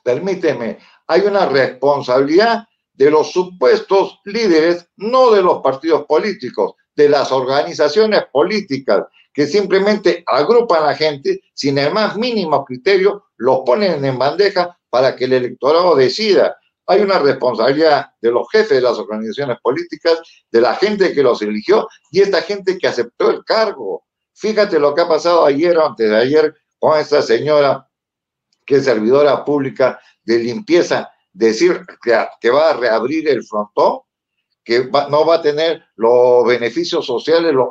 permíteme, hay una responsabilidad de los supuestos líderes, no de los partidos políticos, de las organizaciones políticas que simplemente agrupan a la gente sin el más mínimo criterio, los ponen en bandeja para que el electorado decida. Hay una responsabilidad de los jefes de las organizaciones políticas, de la gente que los eligió y esta gente que aceptó el cargo. Fíjate lo que ha pasado ayer o antes de ayer con esta señora que es servidora pública de limpieza, decir que, va a reabrir el frontón, que no va a tener los beneficios sociales los,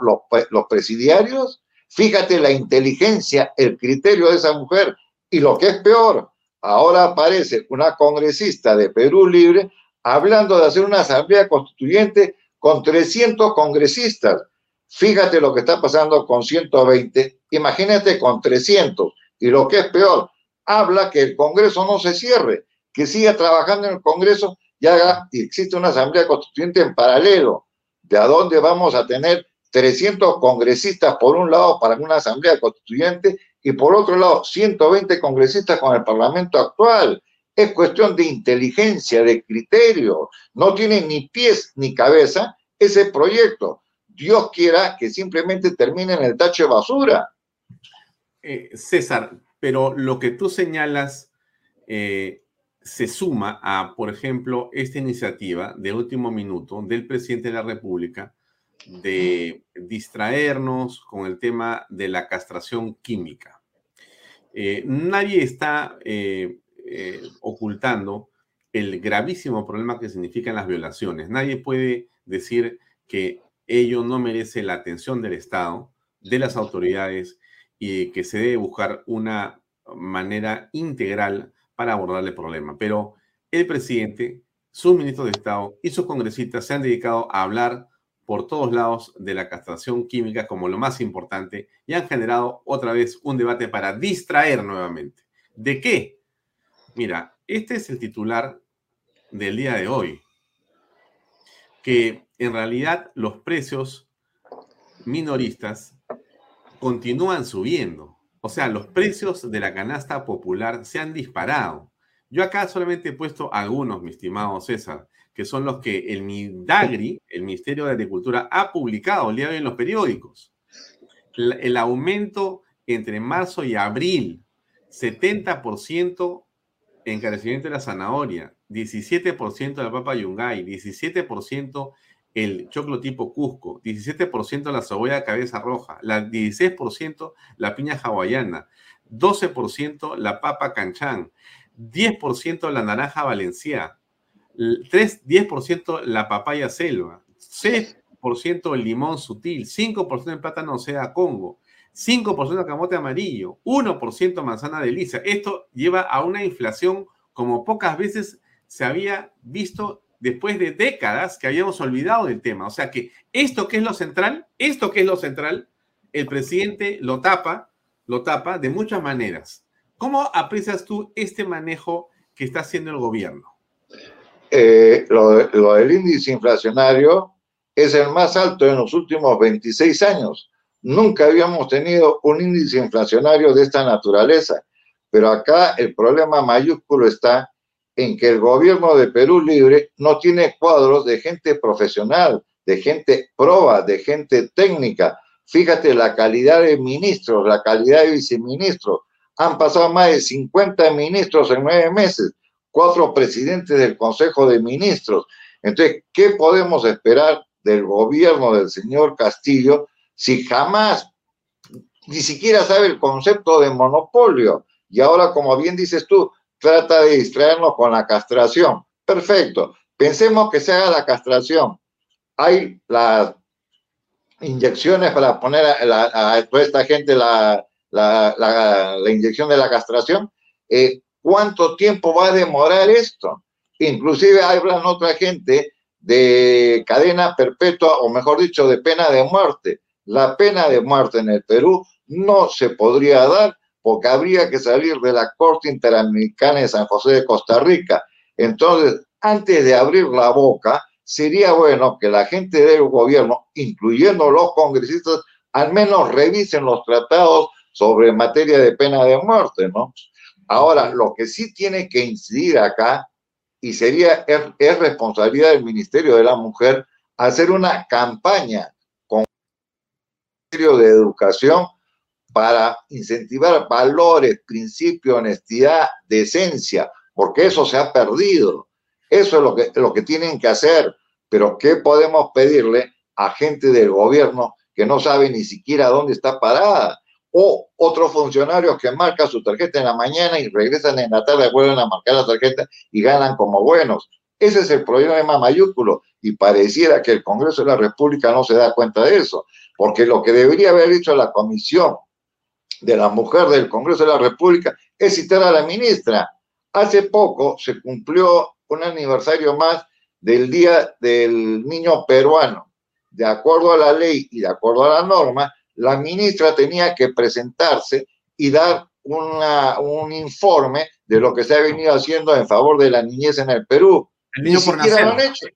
los presidiarios. Fíjate la inteligencia, el criterio de esa mujer. Y lo que es peor, ahora aparece una congresista de Perú Libre hablando de hacer una asamblea constituyente con 300 congresistas. Fíjate lo que está pasando con 120, imagínate con 300. Y lo que es peor, habla que el Congreso no se cierre, que siga trabajando en el Congreso y haga, y existe una asamblea constituyente en paralelo, de a dónde vamos a tener 300 congresistas por un lado para una asamblea constituyente y por otro lado 120 congresistas con el Parlamento actual. Es cuestión de inteligencia, de criterio. No tiene ni pies ni cabeza ese proyecto. Dios quiera que simplemente termine en el tacho de basura. Eh, César, pero lo que tú señalas eh, se suma a, por ejemplo, esta iniciativa de último minuto del presidente de la República de distraernos con el tema de la castración química. Eh, nadie está ocultando el gravísimo problema que significan las violaciones. Nadie puede decir que ello no merece la atención del Estado, de las autoridades y que se debe buscar una manera integral para abordar el problema. Pero el presidente, sus ministros de Estado y sus congresistas se han dedicado a hablar por todos lados de la castración química como lo más importante y han generado otra vez un debate para distraer nuevamente. ¿De qué? Mira, este es el titular del día de hoy, que en realidad los precios minoristas continúan subiendo. O sea, los precios de la canasta popular se han disparado. Yo acá solamente he puesto algunos, mi estimado César, que son los que el MIDAGRI, el Ministerio de Agricultura, ha publicado el día de hoy en los periódicos. El aumento entre marzo y abril, 70% encarecimiento de la zanahoria, 17% de la papa yungay, 17% el choclo tipo Cusco, 17% la cebolla cabeza roja, la 16% la piña hawaiana, 12% la papa canchán, 10% la naranja valenciana, 3, 10% la papaya selva, 6% el limón sutil, 5% el plátano sea Congo, 5% camote amarillo, 1% manzana de lisa. Esto lleva a una inflación como pocas veces se había visto después de décadas que habíamos olvidado del tema. O sea que esto que es lo central, esto que es lo central, el presidente lo tapa, lo tapa de muchas maneras. ¿Cómo aprecias tú este manejo que está haciendo el gobierno? Eh, lo, lo, del índice inflacionario es el más alto en los últimos 26 años. Nunca habíamos tenido un índice inflacionario de esta naturaleza, pero acá el problema mayúsculo está en que el gobierno de Perú Libre no tiene cuadros de gente profesional, de gente proba, de gente técnica. Fíjate la calidad de ministros, la calidad de viceministros. Han pasado más de 50 ministros en nueve meses, cuatro presidentes del Consejo de Ministros. Entonces, ¿qué podemos esperar del gobierno del señor Castillo si jamás ni siquiera sabe el concepto de monopolio? Y ahora, como bien dices tú, trata de distraernos con la castración. Perfecto. Pensemos que se haga la castración. Hay las inyecciones para poner a, toda esta gente la, la, inyección de la castración. Eh, ¿Cuánto tiempo va a demorar esto? Inclusive hablan otra gente de cadena perpetua, o mejor dicho, de pena de muerte. La pena de muerte en el Perú no se podría dar porque habría que salir de la Corte Interamericana de San José de Costa Rica. Entonces, antes de abrir la boca, sería bueno que la gente del gobierno, incluyendo los congresistas, al menos revisen los tratados sobre materia de pena de muerte, ¿no? Ahora, lo que sí tiene que incidir acá, y sería, es, es responsabilidad del Ministerio de la Mujer, hacer una campaña con el Ministerio de Educación para incentivar valores, principios, honestidad, decencia, porque eso se ha perdido. Eso es lo que, lo que tienen que hacer. Pero ¿qué podemos pedirle a gente del gobierno que no sabe ni siquiera dónde está parada? O otros funcionarios que marcan su tarjeta en la mañana y regresan en la tarde, vuelven a marcar la tarjeta y ganan como buenos. Ese es el problema mayúsculo y pareciera que el Congreso de la República no se da cuenta de eso, porque lo que debería haber dicho la Comisión de la mujer del Congreso de la República es citar a la ministra. Hace poco se cumplió un aniversario más del Día del Niño Peruano. De acuerdo a la ley y de acuerdo a la norma, la ministra tenía que presentarse y dar una, un informe de lo que se ha venido haciendo en favor de la niñez en el Perú. ni siquiera lo han hecho.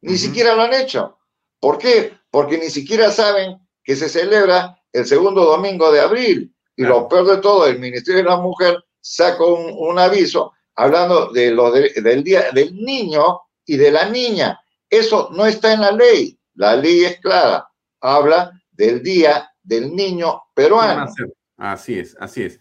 Ni siquiera lo han hecho. ¿Por qué? Porque ni siquiera saben que se celebra el segundo domingo de abril. Y lo peor de todo, el Ministerio de la Mujer sacó un, aviso hablando de lo del día del niño y de la niña. Eso no está en la ley. La ley es clara. Habla del día del niño peruano. Así es, así es.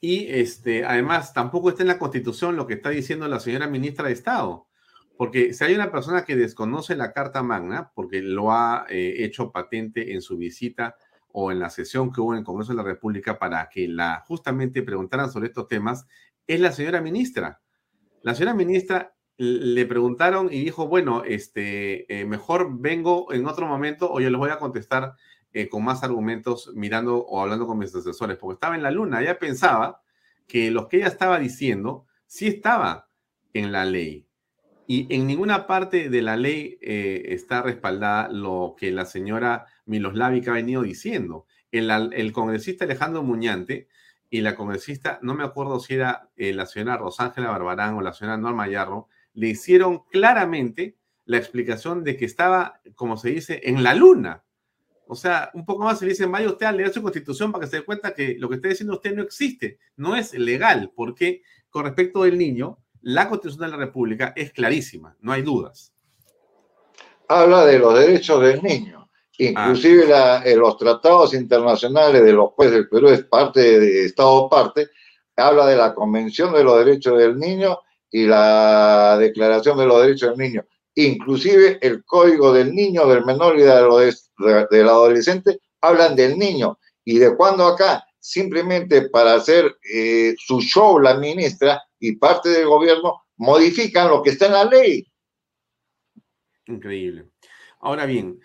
Y este, además, tampoco está en la Constitución lo que está diciendo la señora ministra de Estado, Porque si hay una persona que desconoce la Carta Magna, porque lo ha eh, hecho patente en su visita o en la sesión que hubo en el Congreso de la República para que la justamente preguntaran sobre estos temas, es la señora ministra. La señora ministra le preguntaron y dijo, bueno, este, eh, mejor vengo en otro momento o yo les voy a contestar eh, con más argumentos mirando o hablando con mis asesores, porque estaba en la luna. Ella pensaba que lo que ella estaba diciendo sí estaba en la ley. Y en ninguna parte de la ley eh, está respaldada lo que la señora Miloslavic ha venido diciendo. El, el congresista Alejandro Muñante y la congresista, no me acuerdo si era la señora Rosángela Barbarán o la señora Norma Yarro, le hicieron claramente la explicación de que estaba, como se dice, en la luna. O sea, un poco más se le dice, vaya usted a leer su constitución para que se dé cuenta que lo que está diciendo usted no existe, no es legal, porque con respecto del niño, la constitución de la República es clarísima, no hay dudas. Habla de los derechos del niño. Inclusive ah. en los tratados internacionales de los jueces del Perú es parte de Estado parte, habla de la Convención de los Derechos del Niño y la Declaración de los Derechos del Niño, inclusive el Código del Niño, del Menor y del adolescente, hablan del niño. ¿Y de cuándo acá? Simplemente para hacer eh, su show la ministra y parte del gobierno modifican lo que está en la ley. Increíble. Ahora bien,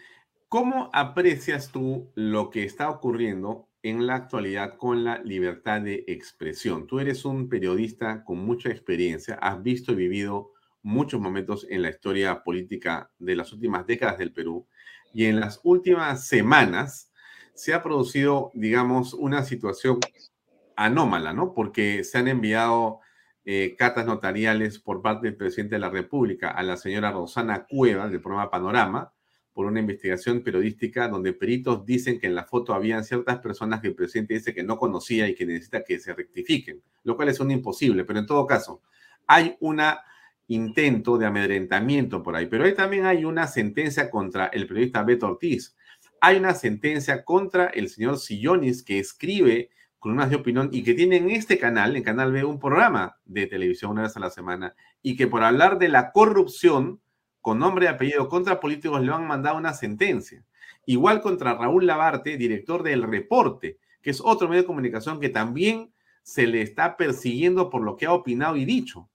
¿cómo aprecias tú lo que está ocurriendo en la actualidad con la libertad de expresión. Tú eres un periodista con mucha experiencia, has visto y vivido muchos momentos en la historia política de las últimas décadas del Perú y en las últimas semanas se ha producido, digamos, una situación anómala, ¿no? Porque se han enviado eh, cartas notariales por parte del presidente de la República a la señora Rosana Cueva del programa Panorama, por una investigación periodística donde peritos dicen que en la foto habían ciertas personas que el presidente dice que no conocía y que necesita que se rectifiquen, lo cual es un imposible, pero en todo caso, hay un intento de amedrentamiento por ahí, pero ahí también hay una sentencia contra el periodista Beto Ortiz, hay una sentencia contra el señor Sillonis que escribe columnas de opinión y que tiene en este canal, en Canal B, un programa de televisión una vez a la semana y que por hablar de la corrupción, con nombre y apellido contra políticos le han mandado una sentencia. Igual contra Raúl Labarte, director del Reporte, que es otro medio de comunicación que también se le está persiguiendo por lo que ha opinado y dicho.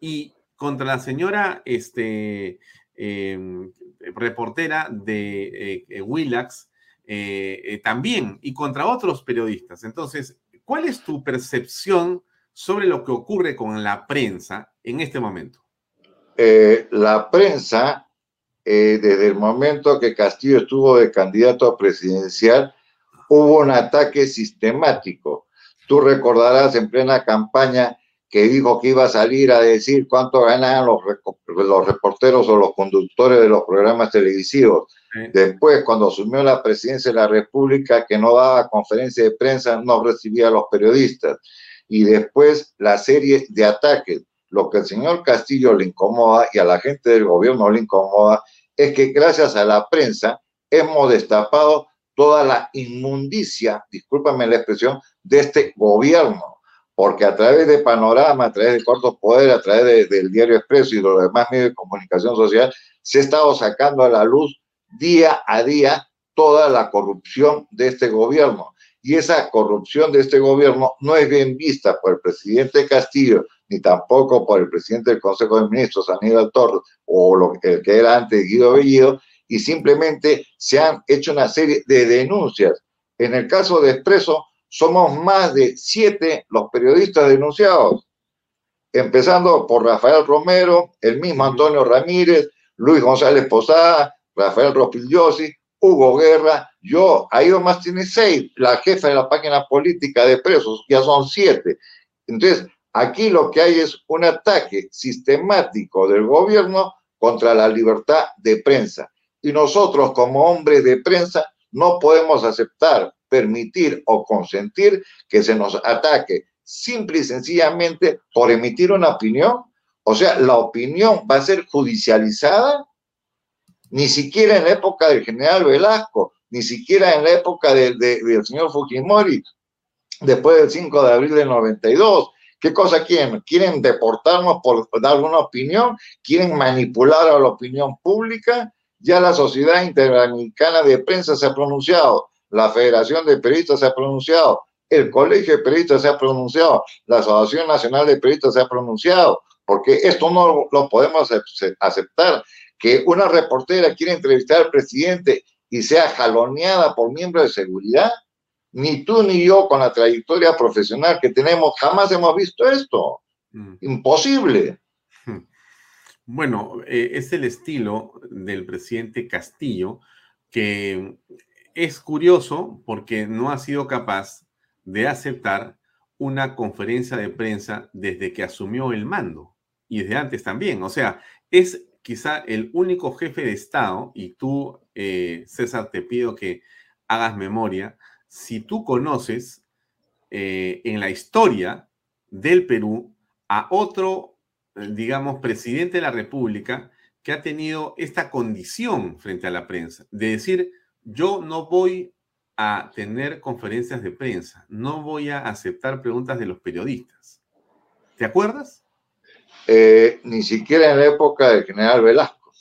Y contra la señora este, em, reportera de eh, Willax, eh, eh, también, y contra otros periodistas. Entonces, ¿cuál es tu percepción sobre lo que ocurre con la prensa en este momento? Eh, la prensa, eh, desde el momento que Castillo estuvo de candidato presidencial, hubo un ataque sistemático. Tú recordarás en plena campaña que dijo que iba a salir a decir cuánto ganaban los, los reporteros o los conductores de los programas televisivos. Después, cuando asumió la presidencia de la República, que no daba conferencia de prensa, no recibía a los periodistas. Y después la serie de ataques lo que al señor Castillo le incomoda y a la gente del gobierno le incomoda es que gracias a la prensa hemos destapado toda la inmundicia, discúlpame la expresión, de este gobierno, porque a través de Panorama, a través de Cortos Poder, a través del Diario Expreso y de los demás medios de comunicación social, se ha estado sacando a la luz día a día toda la corrupción de este gobierno. Y esa corrupción de este gobierno no es bien vista por el presidente Castillo ni tampoco por el presidente del Consejo de Ministros, Aníbal Torres, o lo, el que era antes Guido Bellido, y simplemente se han hecho una serie de denuncias. En el caso de Expreso, somos más de siete los periodistas denunciados, empezando por Rafael Romero, el mismo Antonio Ramírez, Luis González Posada, Rafael Rospigliosi, Hugo Guerra, yo, ahí más tiene seis, la jefa de la página política de presos, ya son siete. Entonces, Aquí lo que hay es un ataque sistemático del gobierno contra la libertad de prensa. Y nosotros como hombres de prensa no podemos aceptar, permitir o consentir que se nos ataque simple y sencillamente por emitir una opinión. O sea, la opinión va a ser judicializada ni siquiera en la época del general Velasco, ni siquiera en la época del señor Fujimori, después del 5 de abril del 92, ¿Qué cosa quieren? ¿Quieren deportarnos por dar una opinión? ¿Quieren manipular a la opinión pública? Ya la Sociedad Interamericana de Prensa se ha pronunciado, la Federación de Periodistas se ha pronunciado, el Colegio de Periodistas se ha pronunciado, la Asociación Nacional de Periodistas se ha pronunciado, porque esto no lo podemos aceptar. Que una reportera quiera entrevistar al presidente y sea jaloneada por miembros de seguridad, ni tú ni yo con la trayectoria profesional que tenemos jamás hemos visto esto. Mm. Imposible. Bueno, eh, es el estilo del presidente Castillo que es curioso porque no ha sido capaz de aceptar una conferencia de prensa desde que asumió el mando y desde antes también. O sea, es quizá el único jefe de Estado, y tú, eh, César, te pido que hagas memoria, si tú conoces eh, en la historia del Perú a otro, digamos, presidente de la República que ha tenido esta condición frente a la prensa, de decir, yo no voy a tener conferencias de prensa, no voy a aceptar preguntas de los periodistas. ¿Te acuerdas? Eh, ni siquiera en la época del general Velasco,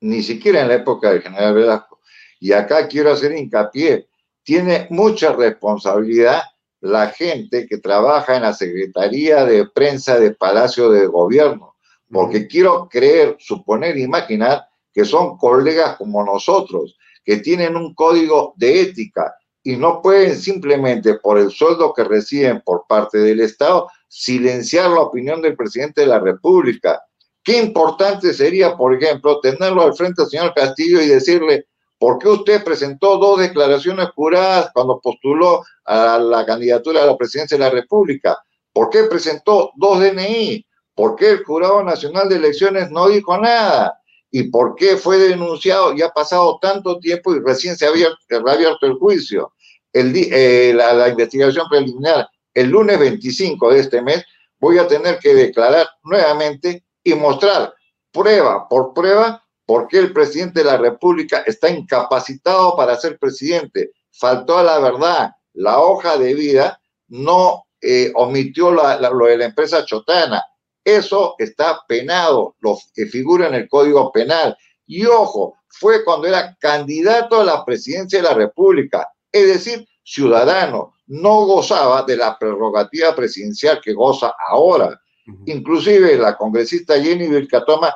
ni siquiera en la época del general Velasco. Y acá quiero hacer hincapié, tiene mucha responsabilidad la gente que trabaja en la Secretaría de Prensa de Palacio de Gobierno, porque quiero creer, suponer, imaginar que son colegas como nosotros, que tienen un código de ética y no pueden simplemente por el sueldo que reciben por parte del Estado silenciar la opinión del presidente de la República. Qué importante sería, por ejemplo, tenerlo al frente al señor Castillo y decirle, ¿Por qué usted presentó dos declaraciones juradas cuando postuló a la candidatura a la presidencia de la República? ¿Por qué presentó dos DNI? ¿Por qué el Jurado Nacional de Elecciones no dijo nada? ¿Y por qué fue denunciado y ha pasado tanto tiempo y recién se ha abierto, el juicio? El, eh, la, la investigación preliminar, el lunes 25 de este mes, voy a tener que declarar nuevamente y mostrar prueba por prueba ¿Por qué el presidente de la República está incapacitado para ser presidente? Faltó a la verdad. La hoja de vida no eh, omitió lo de la empresa Chotana. Eso está penado, lo que figura en el Código Penal. Y ojo, fue cuando era candidato a la presidencia de la República, es decir, ciudadano, no gozaba de la prerrogativa presidencial que goza ahora. Inclusive la congresista Jenny Vilcatoma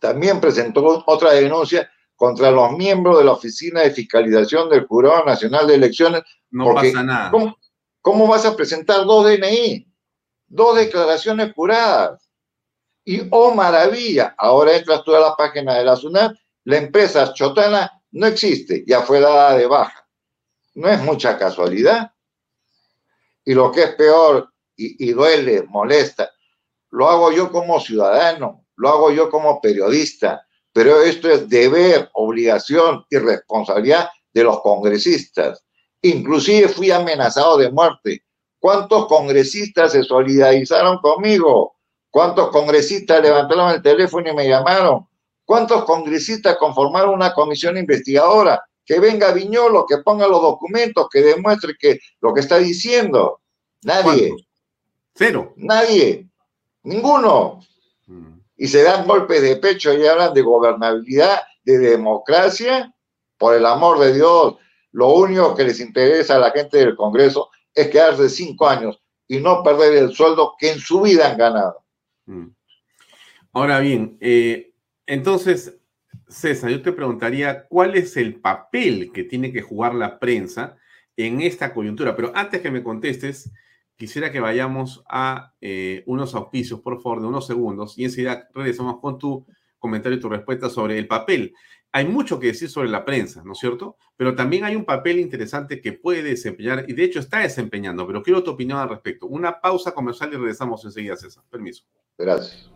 también presentó otra denuncia contra los miembros de la Oficina de Fiscalización del Jurado Nacional de Elecciones. No pasa nada. ¿cómo, vas a presentar dos DNI? Dos declaraciones juradas. Y, oh maravilla, ahora entras tú a la página de la SUNAT, la empresa Chotana no existe, ya fue dada de baja. No es mucha casualidad. Y lo que es peor y duele, molesta, lo hago yo como ciudadano, lo hago yo como periodista, pero esto es deber, obligación y responsabilidad de los congresistas. Inclusive fui amenazado de muerte. ¿Cuántos congresistas se solidarizaron conmigo? ¿Cuántos congresistas levantaron el teléfono y me llamaron? ¿Cuántos congresistas conformaron una comisión investigadora? Que venga Viñolo, que ponga los documentos, que demuestre que lo que está diciendo. Nadie. Cero. Nadie. Ninguno. Mm y se dan golpes de pecho y hablan de gobernabilidad, de democracia, por el amor de Dios, lo único que les interesa a la gente del Congreso es quedarse cinco años y no perder el sueldo que en su vida han ganado. Mm. Ahora bien, eh, entonces, César, yo te preguntaría, ¿cuál es el papel que tiene que jugar la prensa en esta coyuntura? Pero antes que me contestes, quisiera que vayamos a eh, unos auspicios, por favor, de unos segundos, y enseguida regresamos con tu comentario y tu respuesta sobre el papel. Hay mucho que decir sobre la prensa, ¿no es cierto? Pero también hay un papel interesante que puede desempeñar, y de hecho está desempeñando, pero quiero tu opinión al respecto. Una pausa comercial y regresamos enseguida, César. Permiso. Gracias.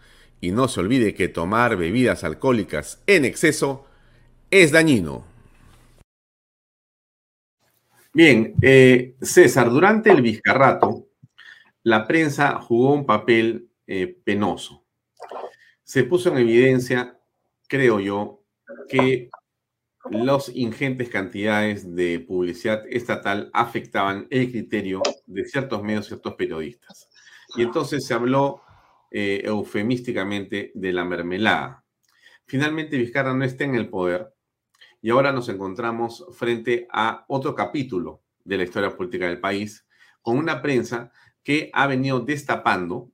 Y no se olvide que tomar bebidas alcohólicas en exceso es dañino. Bien, eh, César, durante el Vizcarrato, la prensa jugó un papel eh, penoso. Se puso en evidencia, creo yo, que las ingentes cantidades de publicidad estatal afectaban el criterio de ciertos medios, ciertos periodistas. Y entonces se habló eh, eufemísticamente de la mermelada. Finalmente Vizcarra no está en el poder y ahora nos encontramos frente a otro capítulo de la historia política del país con una prensa que ha venido destapando,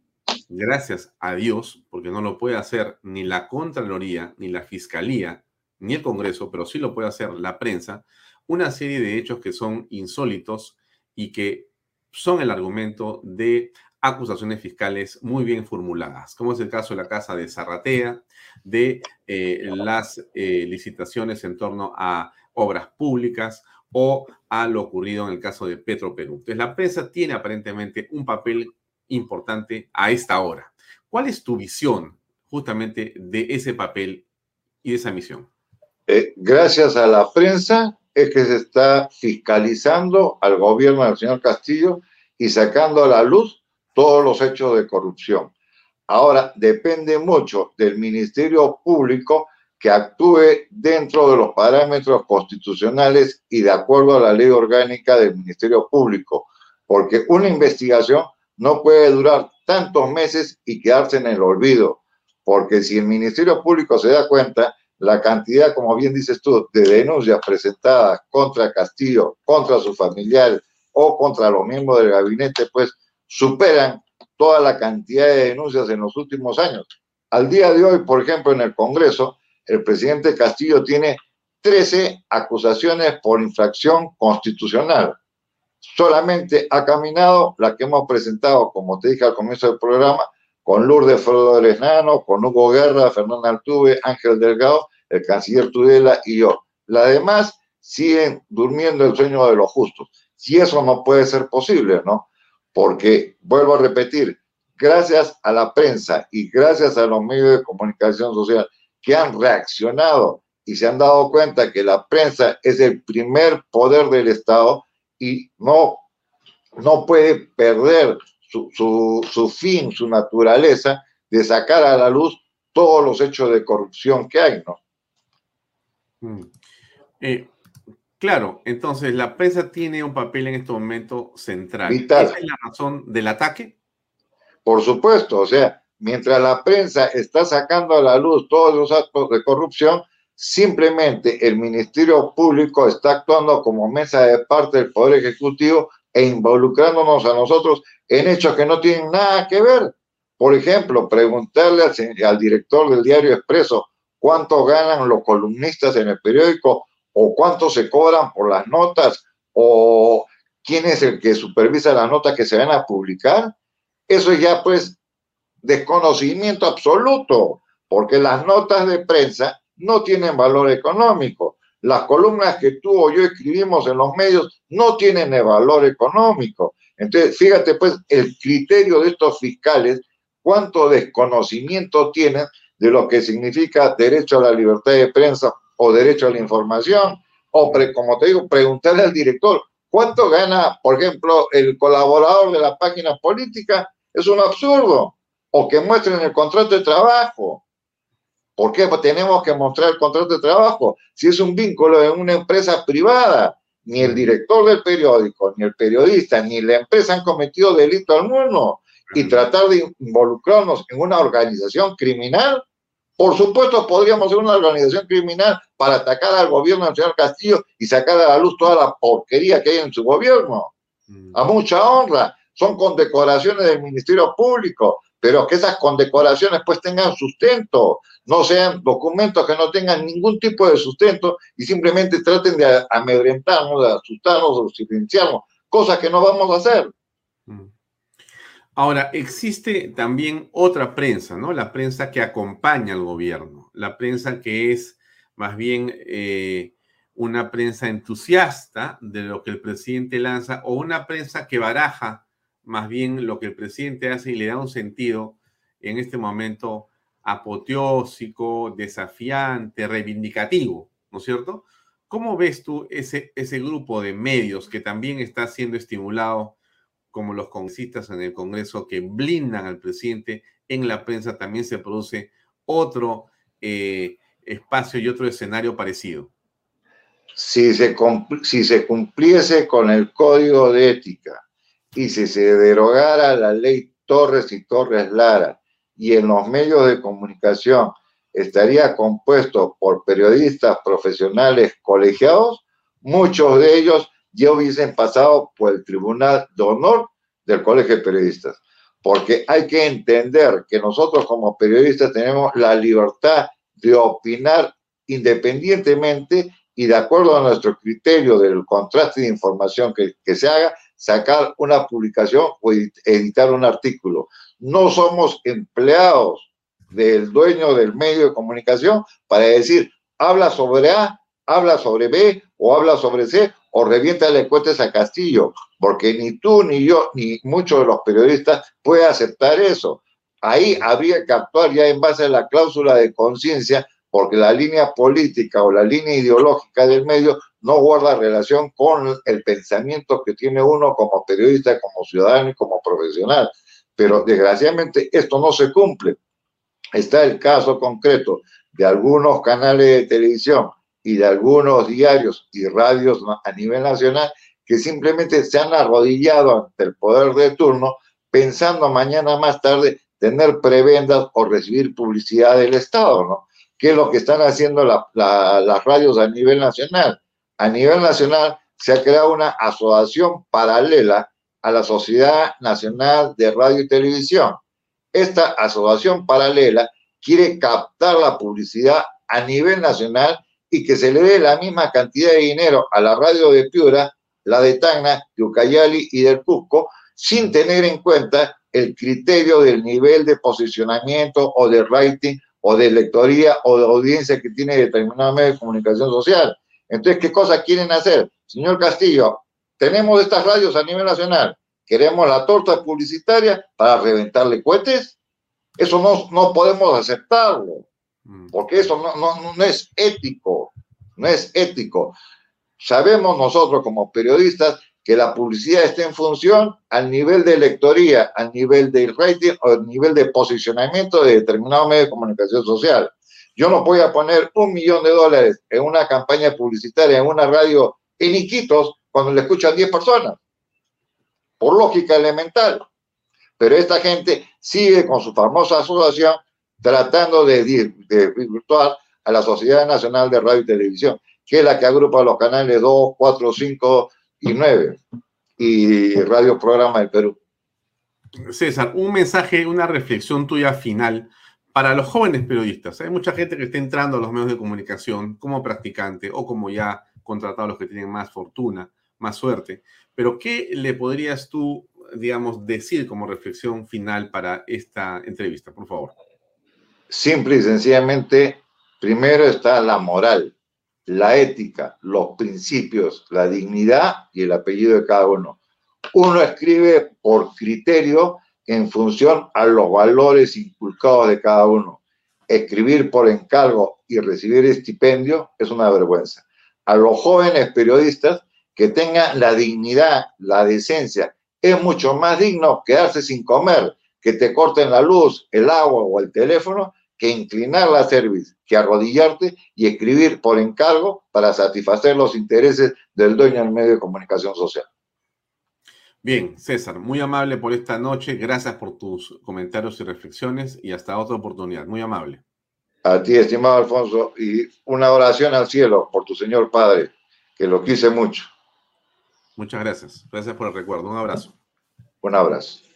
gracias a Dios, porque no lo puede hacer ni la Contraloría ni la Fiscalía ni el Congreso, pero sí lo puede hacer la prensa, una serie de hechos que son insólitos y que son el argumento de acusaciones fiscales muy bien formuladas, como es el caso de la casa de Zarratea, de eh, las eh, licitaciones en torno a obras públicas o a lo ocurrido en el caso de Petro Perú. Entonces, la prensa tiene aparentemente un papel importante a esta hora. ¿Cuál es tu visión justamente de ese papel y de esa misión? Eh, gracias a la prensa es que se está fiscalizando al gobierno del señor Castillo y sacando a la luz todos los hechos de corrupción. Ahora depende mucho del Ministerio Público que actúe dentro de los parámetros constitucionales y de acuerdo a la ley orgánica del Ministerio Público, porque una investigación no puede durar tantos meses y quedarse en el olvido, porque si el Ministerio Público se da cuenta la cantidad, como bien dices tú, de denuncias presentadas contra Castillo, contra su familiar o contra los miembros del gabinete, pues superan toda la cantidad de denuncias en los últimos años. Al día de hoy, por ejemplo, en el Congreso, el presidente Castillo tiene 13 acusaciones por infracción constitucional. Solamente ha caminado la que hemos presentado, como te dije al comienzo del programa, con Lourdes Flores Nano, con Hugo Guerra, Fernando Altuve, Ángel Delgado, el canciller Tudela y yo. Las demás siguen durmiendo el sueño de los justos. Si eso no puede ser posible, ¿no? Porque, vuelvo a repetir, gracias a la prensa y gracias a los medios de comunicación social que han reaccionado y se han dado cuenta que la prensa es el primer poder del Estado y no, no puede perder su, fin, su naturaleza de sacar a la luz todos los hechos de corrupción que hay, ¿no? Mm. Eh, claro, entonces la prensa tiene un papel en este momento central. ¿Esa es la razón del ataque? Por supuesto, o sea, mientras la prensa está sacando a la luz todos los actos de corrupción, simplemente el Ministerio Público está actuando como mesa de parte del Poder Ejecutivo e involucrándonos a nosotros en hechos que no tienen nada que ver. Por ejemplo, preguntarle al, director del diario Expreso cuánto ganan los columnistas en el periódico o cuánto se cobran por las notas o quién es el que supervisa las notas que se van a publicar. Eso ya pues desconocimiento absoluto, porque las notas de prensa no tienen valor económico. Las columnas que tú o yo escribimos en los medios no tienen valor económico. Entonces, fíjate pues el criterio de estos fiscales, cuánto desconocimiento tienen de lo que significa derecho a la libertad de prensa o derecho a la información, o como te digo, preguntarle al director, ¿cuánto gana, por ejemplo, el colaborador de la página política? Es un absurdo. o que muestren el contrato de trabajo. ¿Por qué tenemos que mostrar el contrato de trabajo? Si es un vínculo en una empresa privada, ni el director del periódico, ni el periodista, ni la empresa han cometido delito alguno. Y tratar de involucrarnos en una organización criminal, por supuesto podríamos ser una organización criminal para atacar al gobierno del señor Castillo y sacar a la luz toda la porquería que hay en su gobierno. A mucha honra. Son condecoraciones del Ministerio Público, pero que esas condecoraciones pues tengan sustento, no sean documentos que no tengan ningún tipo de sustento y simplemente traten de amedrentarnos, de asustarnos o silenciarnos, cosas que no vamos a hacer. Mm. Ahora, existe también otra prensa, ¿no? La prensa que acompaña al gobierno, la prensa que es más bien eh, una prensa entusiasta de lo que el presidente lanza o una prensa que baraja más bien lo que el presidente hace y le da un sentido en este momento apoteósico, desafiante, reivindicativo, ¿no es cierto? ¿Cómo ves tú ese, ese grupo de medios que también está siendo estimulado, como los congresistas en el Congreso, que blindan al presidente? En la prensa también se produce otro eh, espacio y otro escenario parecido. Si se, si se cumpliese con el código de ética y si se derogara la ley Torres y Torres Lara y en los medios de comunicación estaría compuesto por periodistas profesionales colegiados, muchos de ellos ya hubiesen pasado por el Tribunal de Honor del Colegio de Periodistas. Porque hay que entender que nosotros como periodistas tenemos la libertad de opinar independientemente y de acuerdo a nuestro criterio del contraste de información que, que se haga, sacar una publicación o editar un artículo. No somos empleados del dueño del medio de comunicación para decir, habla sobre A, habla sobre B o habla sobre C o reviéntale cuentas a Castillo, porque ni tú, ni yo, ni muchos de los periodistas pueden aceptar eso. Ahí habría que actuar ya en base a la cláusula de conciencia, porque la línea política o la línea ideológica del medio no guarda relación con el pensamiento que tiene uno como periodista, como ciudadano y como profesional. Pero desgraciadamente esto no se cumple. Está el caso concreto de algunos canales de televisión y de algunos diarios y radios a nivel nacional que simplemente se han arrodillado ante el poder de turno pensando mañana más tarde tener prebendas o recibir publicidad del Estado, ¿no? ¿Qué es lo que están haciendo las radios a nivel nacional? a nivel nacional se ha creado una asociación paralela a la Sociedad Nacional de Radio y Televisión. Esta asociación paralela quiere captar la publicidad a nivel nacional y que se le dé la misma cantidad de dinero a la radio de Piura, la de Tacna, de Ucayali y del Cusco, sin tener en cuenta el criterio del nivel de posicionamiento o de rating o de lectoría o de audiencia que tiene determinado medio de comunicación social. Entonces, ¿qué cosas quieren hacer? Señor Castillo, tenemos estas radios a nivel nacional, queremos la torta publicitaria para reventarle cohetes. Eso no, no podemos aceptarlo. Porque eso no, no, no es ético, no es ético. Sabemos nosotros como periodistas que la publicidad está en función al nivel de lectoría, al nivel de rating o al nivel de posicionamiento de determinado medio de comunicación social. Yo no voy a poner un millón de dólares en una campaña publicitaria en una radio en Iquitos cuando le escuchan 10 personas. Por lógica elemental. Pero esta gente sigue con su famosa asociación tratando de, de virtuar a la Sociedad Nacional de Radio y Televisión, que es la que agrupa los canales 2, 4, 5 y 9 y Radio Programa del Perú. César, un mensaje, una reflexión tuya final para los jóvenes periodistas, hay mucha gente que está entrando a los medios de comunicación como practicante o como ya contratados los que tienen más fortuna, más suerte. Pero ¿qué le podrías tú, digamos, decir como reflexión final para esta entrevista, por favor? Simple y sencillamente, primero está la moral, la ética, los principios, la dignidad y el apellido de cada uno. Uno escribe por criterio en función a los valores inculcados de cada uno. Escribir por encargo y recibir estipendio es una vergüenza. A los jóvenes periodistas que tengan la dignidad, la decencia, es mucho más digno quedarse sin comer que te corten la luz, el agua o el teléfono que inclinar la cerviz, que arrodillarte y escribir por encargo para satisfacer los intereses del dueño del medio de comunicación social. Bien, César, muy amable por esta noche. Gracias por tus comentarios y reflexiones y hasta otra oportunidad. Muy amable. A ti, estimado Alfonso, y una oración al cielo por tu Señor Padre, que lo quise mucho. Muchas gracias. Gracias por el recuerdo. Un abrazo. Un abrazo.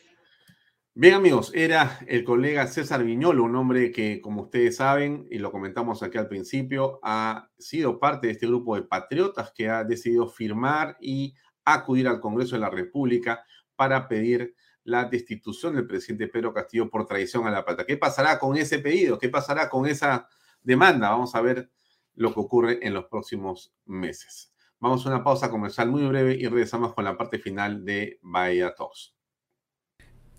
Bien amigos, era el colega César Viñolo, un hombre que, como ustedes saben, y lo comentamos aquí al principio, ha sido parte de este grupo de patriotas que ha decidido firmar y acudir al Congreso de la República para pedir la destitución del presidente Pedro Castillo por traición a la patria. ¿Qué pasará con ese pedido? ¿Qué pasará con esa demanda? Vamos a ver lo que ocurre en los próximos meses. Vamos a una pausa comercial muy breve y regresamos con la parte final de Bahía Talks.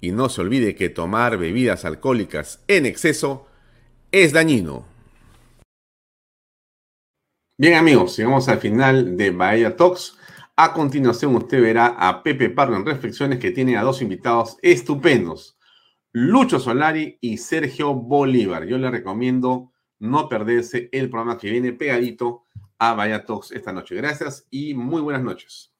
Y no se olvide que tomar bebidas alcohólicas en exceso es dañino. Bien amigos, llegamos al final de Bahía Talks. A continuación usted verá a Pepe Pardo en Reflexiones que tiene a dos invitados estupendos, Lucho Solari y Sergio Bolívar. Yo le recomiendo no perderse el programa que viene pegadito a Bahía Talks esta noche. Gracias y muy buenas noches.